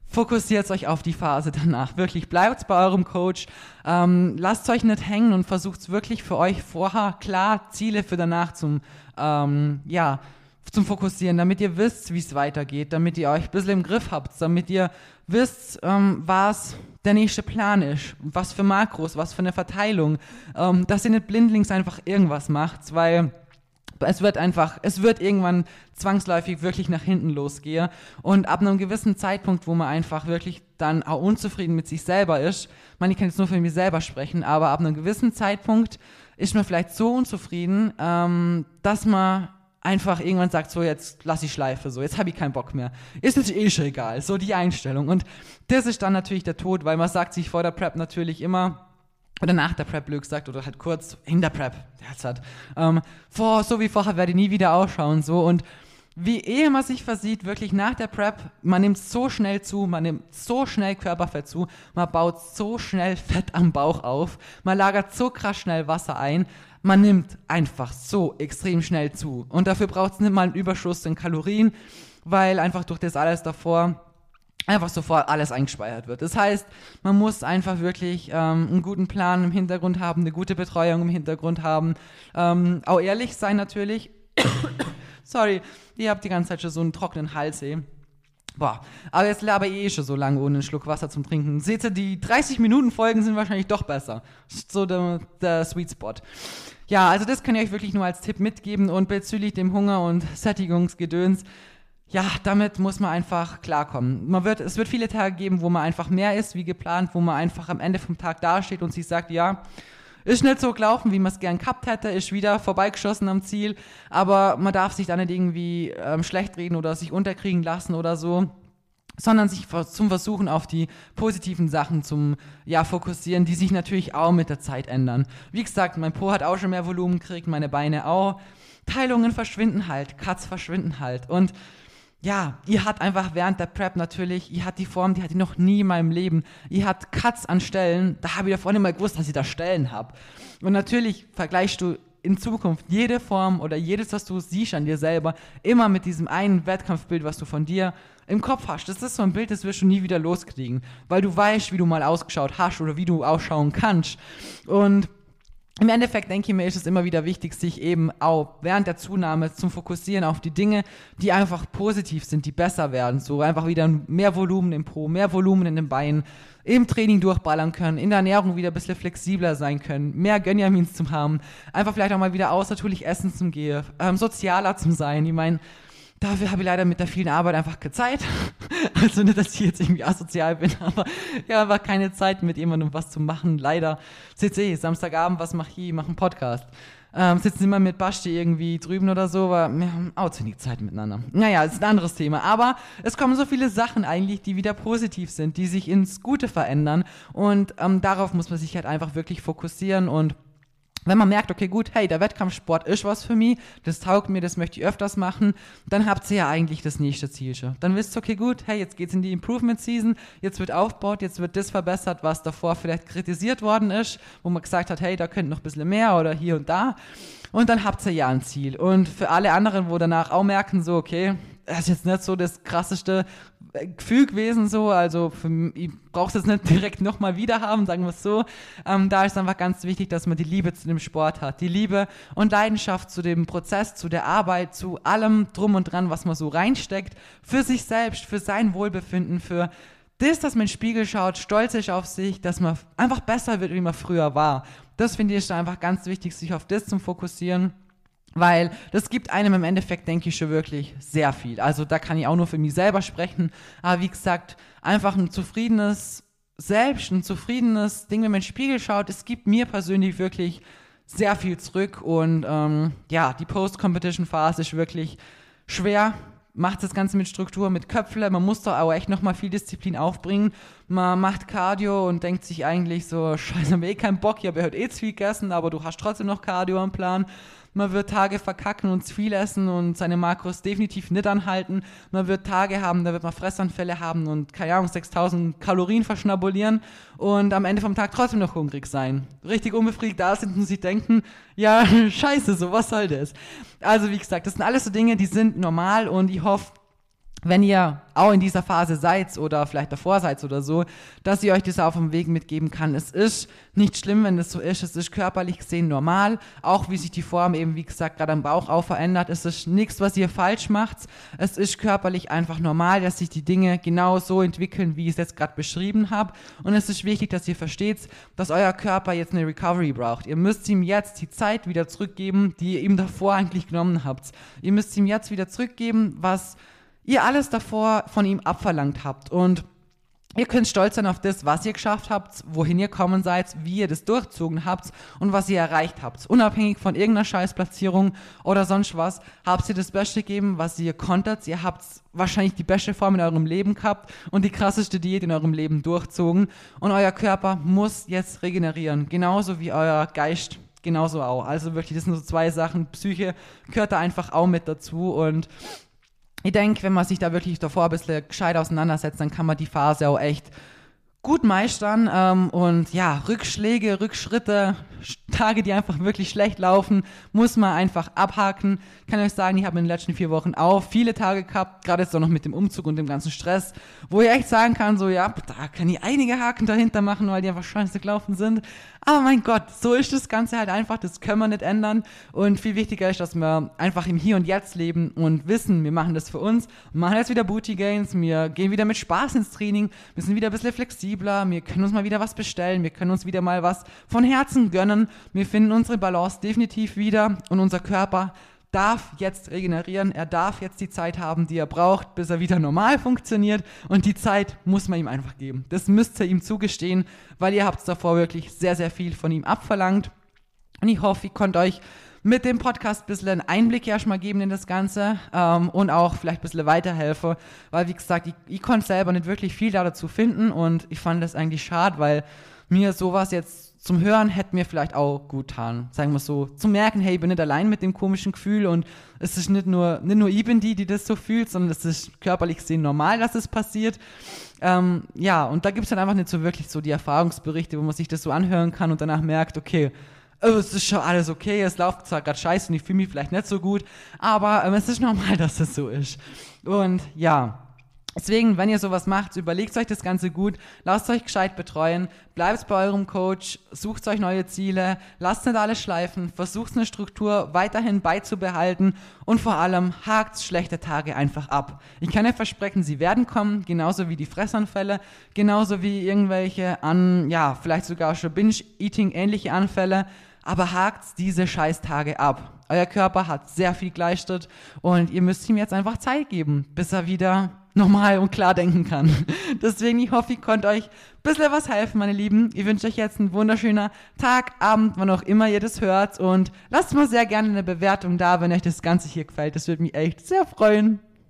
fokussiert euch auf die Phase danach. Wirklich, bleibt bei eurem Coach, ähm, lasst euch nicht hängen und versucht wirklich für euch vorher klar Ziele für danach zum, ähm, ja, zum Fokussieren, damit ihr wisst, wie es weitergeht, damit ihr euch ein bisschen im Griff habt, damit ihr wisst, ähm, was der nächste Plan ist, was für Makros, was für eine Verteilung, ähm, dass ihr nicht blindlings einfach irgendwas macht, weil es wird einfach, es wird irgendwann zwangsläufig wirklich nach hinten losgehen. Und ab einem gewissen Zeitpunkt, wo man einfach wirklich dann auch unzufrieden mit sich selber ist, man, ich kann jetzt nur für mich selber sprechen, aber ab einem gewissen Zeitpunkt ist man vielleicht so unzufrieden, ähm, dass man einfach irgendwann sagt, so jetzt lass ich schleife, so jetzt habe ich keinen Bock mehr. Ist jetzt eh schon egal, so die Einstellung. Und das ist dann natürlich der Tod, weil man sagt sich vor der Prep natürlich immer, oder nach der Prep, Luke sagt, oder halt kurz in der Prep, der hat, ähm, vor, so wie vorher werde ich nie wieder ausschauen, so. Und wie ehe man sich versieht, wirklich nach der Prep, man nimmt so schnell zu, man nimmt so schnell Körperfett zu, man baut so schnell Fett am Bauch auf, man lagert so krass schnell Wasser ein, man nimmt einfach so extrem schnell zu. Und dafür braucht es nicht mal einen Überschuss in Kalorien, weil einfach durch das alles davor einfach sofort alles eingespeichert wird. Das heißt, man muss einfach wirklich ähm, einen guten Plan im Hintergrund haben, eine gute Betreuung im Hintergrund haben, ähm, auch ehrlich sein natürlich. Sorry, ihr habt die ganze Zeit schon so einen trockenen Hals, ey. Boah, aber jetzt laber ich eh schon so lange ohne einen Schluck Wasser zum Trinken. Seht ihr, die 30 Minuten Folgen sind wahrscheinlich doch besser. So der, der Sweet Spot. Ja, also das kann ich euch wirklich nur als Tipp mitgeben und bezüglich dem Hunger und Sättigungsgedöns, ja, damit muss man einfach klarkommen. Man wird, es wird viele Tage geben, wo man einfach mehr isst wie geplant, wo man einfach am Ende vom Tag dasteht und sich sagt, ja, ist nicht so gelaufen, wie man es gern gehabt hätte, ist wieder vorbeigeschossen am Ziel, aber man darf sich da nicht irgendwie ähm, schlecht reden oder sich unterkriegen lassen oder so sondern sich zum Versuchen auf die positiven Sachen zum ja fokussieren, die sich natürlich auch mit der Zeit ändern. Wie gesagt, mein Po hat auch schon mehr Volumen gekriegt, meine Beine auch. Teilungen verschwinden halt, Cuts verschwinden halt und ja, ihr hat einfach während der Prep natürlich, ihr hat die Form, die hatte ich noch nie in meinem Leben. Ihr hat Cuts an Stellen, da habe ich davor nicht mal gewusst, dass ich da Stellen habe. Und natürlich vergleichst du in Zukunft jede Form oder jedes, was du siehst an dir selber, immer mit diesem einen Wettkampfbild, was du von dir im Kopf hast. Das ist so ein Bild, das wirst du nie wieder loskriegen, weil du weißt, wie du mal ausgeschaut hast oder wie du ausschauen kannst. Und im Endeffekt denke ich mir, ist es immer wieder wichtig, sich eben auch während der Zunahme zum Fokussieren auf die Dinge, die einfach positiv sind, die besser werden. So einfach wieder mehr Volumen im Po, mehr Volumen in den Beinen, im Training durchballern können, in der Ernährung wieder ein bisschen flexibler sein können, mehr Gönjamins zu haben, einfach vielleicht auch mal wieder außertourlich essen zum Gehen, ähm, sozialer zu sein. Ich meine, Dafür habe ich leider mit der vielen Arbeit einfach keine Zeit. Also nicht, dass ich jetzt irgendwie asozial bin, aber ich habe einfach keine Zeit, mit jemandem was zu machen. Leider sitze ich Samstagabend, was mache ich? Ich mache einen Podcast. Ähm, sitzen immer mit Basti irgendwie drüben oder so, aber wir haben auch zu wenig Zeit miteinander. Naja, ist ein anderes Thema. Aber es kommen so viele Sachen eigentlich, die wieder positiv sind, die sich ins Gute verändern. Und ähm, darauf muss man sich halt einfach wirklich fokussieren und wenn man merkt, okay, gut, hey, der Wettkampfsport ist was für mich, das taugt mir, das möchte ich öfters machen, dann habt ihr ja eigentlich das nächste Ziel schon. Dann wisst ihr, okay, gut, hey, jetzt geht's in die Improvement Season, jetzt wird aufgebaut, jetzt wird das verbessert, was davor vielleicht kritisiert worden ist, wo man gesagt hat, hey, da könnte noch ein bisschen mehr oder hier und da. Und dann habt ihr ja ein Ziel. Und für alle anderen, wo danach auch merken, so, okay, das ist jetzt nicht so das krasseste Gefühl gewesen, so. Also, für, ich brauche es jetzt nicht direkt nochmal wieder haben, sagen wir es so. Ähm, da ist einfach ganz wichtig, dass man die Liebe zu dem Sport hat. Die Liebe und Leidenschaft zu dem Prozess, zu der Arbeit, zu allem Drum und Dran, was man so reinsteckt. Für sich selbst, für sein Wohlbefinden, für das, dass man in den Spiegel schaut, stolz ist auf sich, dass man einfach besser wird, wie man früher war. Das finde ich ist einfach ganz wichtig, sich auf das zu fokussieren. Weil das gibt einem im Endeffekt, denke ich, schon wirklich sehr viel. Also da kann ich auch nur für mich selber sprechen. Aber wie gesagt, einfach ein zufriedenes Selbst, ein zufriedenes Ding, wenn man in den Spiegel schaut, es gibt mir persönlich wirklich sehr viel zurück. Und ähm, ja, die Post-Competition-Phase ist wirklich schwer. Macht das Ganze mit Struktur, mit Köpfle. Man muss da auch echt nochmal viel Disziplin aufbringen. Man macht Cardio und denkt sich eigentlich so, scheiße, hab eh keinen Bock, ich habe heute eh zu viel gegessen, aber du hast trotzdem noch Cardio am Plan man wird Tage verkacken und zu viel essen und seine Makros definitiv nicht anhalten. Man wird Tage haben, da wird man Fressanfälle haben und, keine Ahnung, 6000 Kalorien verschnabulieren und am Ende vom Tag trotzdem noch hungrig sein. Richtig unbefriedigt da sind und sich denken, ja, scheiße, so was soll das? Also, wie gesagt, das sind alles so Dinge, die sind normal und ich hoffe, wenn ihr auch in dieser Phase seid oder vielleicht davor seid oder so, dass ich euch das auf dem Weg mitgeben kann. Es ist nicht schlimm, wenn es so ist. Es ist körperlich gesehen normal. Auch wie sich die Form eben, wie gesagt, gerade am Bauch auch verändert. Es ist nichts, was ihr falsch macht. Es ist körperlich einfach normal, dass sich die Dinge genau so entwickeln, wie ich es jetzt gerade beschrieben habe. Und es ist wichtig, dass ihr versteht, dass euer Körper jetzt eine Recovery braucht. Ihr müsst ihm jetzt die Zeit wieder zurückgeben, die ihr ihm davor eigentlich genommen habt. Ihr müsst ihm jetzt wieder zurückgeben, was ihr alles davor von ihm abverlangt habt. Und Ihr könnt stolz sein auf das, was ihr geschafft habt, wohin ihr kommen seid, wie ihr das durchzogen habt und was ihr erreicht habt. Unabhängig von irgendeiner Scheißplatzierung oder sonst was, habt ihr das Beste gegeben, was ihr konntet. Ihr habt wahrscheinlich die beste Form in eurem Leben gehabt und die krasseste Diät in eurem Leben durchzogen. Und euer Körper muss jetzt regenerieren. Genauso wie euer Geist genauso auch. Also wirklich, das sind so zwei Sachen. Psyche gehört da einfach auch mit dazu und ich denke, wenn man sich da wirklich davor ein bisschen gescheit auseinandersetzt, dann kann man die Phase auch echt gut meistern ähm, und ja, Rückschläge, Rückschritte, Tage, die einfach wirklich schlecht laufen, muss man einfach abhaken. Ich kann euch sagen, ich habe in den letzten vier Wochen auch viele Tage gehabt, gerade jetzt auch noch mit dem Umzug und dem ganzen Stress, wo ich echt sagen kann, so ja, da kann ich einige Haken dahinter machen, weil die einfach scheiße gelaufen sind. Aber mein Gott, so ist das Ganze halt einfach, das können wir nicht ändern. Und viel wichtiger ist, dass wir einfach im Hier und Jetzt leben und wissen, wir machen das für uns, machen jetzt wieder Booty Gains, wir gehen wieder mit Spaß ins Training, wir sind wieder ein bisschen flexibler, wir können uns mal wieder was bestellen, wir können uns wieder mal was von Herzen gönnen, wir finden unsere Balance definitiv wieder und unser Körper darf jetzt regenerieren, er darf jetzt die Zeit haben, die er braucht, bis er wieder normal funktioniert. Und die Zeit muss man ihm einfach geben. Das müsst ihr ihm zugestehen, weil ihr habt davor wirklich sehr, sehr viel von ihm abverlangt. Und ich hoffe, ich konnte euch mit dem Podcast ein bisschen einen Einblick erstmal geben in das Ganze ähm, und auch vielleicht ein bisschen weiterhelfen, weil wie gesagt, ich, ich konnte selber nicht wirklich viel dazu finden und ich fand das eigentlich schade, weil mir sowas jetzt zum Hören hätte mir vielleicht auch gut getan, sagen wir so. Zu merken, hey, ich bin nicht allein mit dem komischen Gefühl und es ist nicht nur, nicht nur ich bin die, die das so fühlt, sondern es ist körperlich gesehen normal, dass es passiert. Ähm, ja, und da gibt es dann einfach nicht so wirklich so die Erfahrungsberichte, wo man sich das so anhören kann und danach merkt, okay, oh, es ist schon alles okay, es läuft zwar gerade scheiße und ich fühle mich vielleicht nicht so gut, aber ähm, es ist normal, dass es so ist. Und ja, Deswegen, wenn ihr sowas macht, überlegt euch das Ganze gut, lasst euch gescheit betreuen, bleibt bei eurem Coach, sucht euch neue Ziele, lasst nicht alles schleifen, versucht eine Struktur weiterhin beizubehalten und vor allem hakt schlechte Tage einfach ab. Ich kann euch versprechen, sie werden kommen, genauso wie die Fressanfälle, genauso wie irgendwelche an, ja, vielleicht sogar schon Binge-Eating ähnliche Anfälle, aber hakt diese Scheißtage ab. Euer Körper hat sehr viel geleistet und ihr müsst ihm jetzt einfach Zeit geben, bis er wieder normal und klar denken kann. Deswegen, ich hoffe, ich konnte euch ein bisschen was helfen, meine Lieben. Ich wünsche euch jetzt einen wunderschönen Tag, Abend, wann auch immer ihr das hört. Und lasst mal sehr gerne eine Bewertung da, wenn euch das Ganze hier gefällt. Das würde mich echt sehr freuen.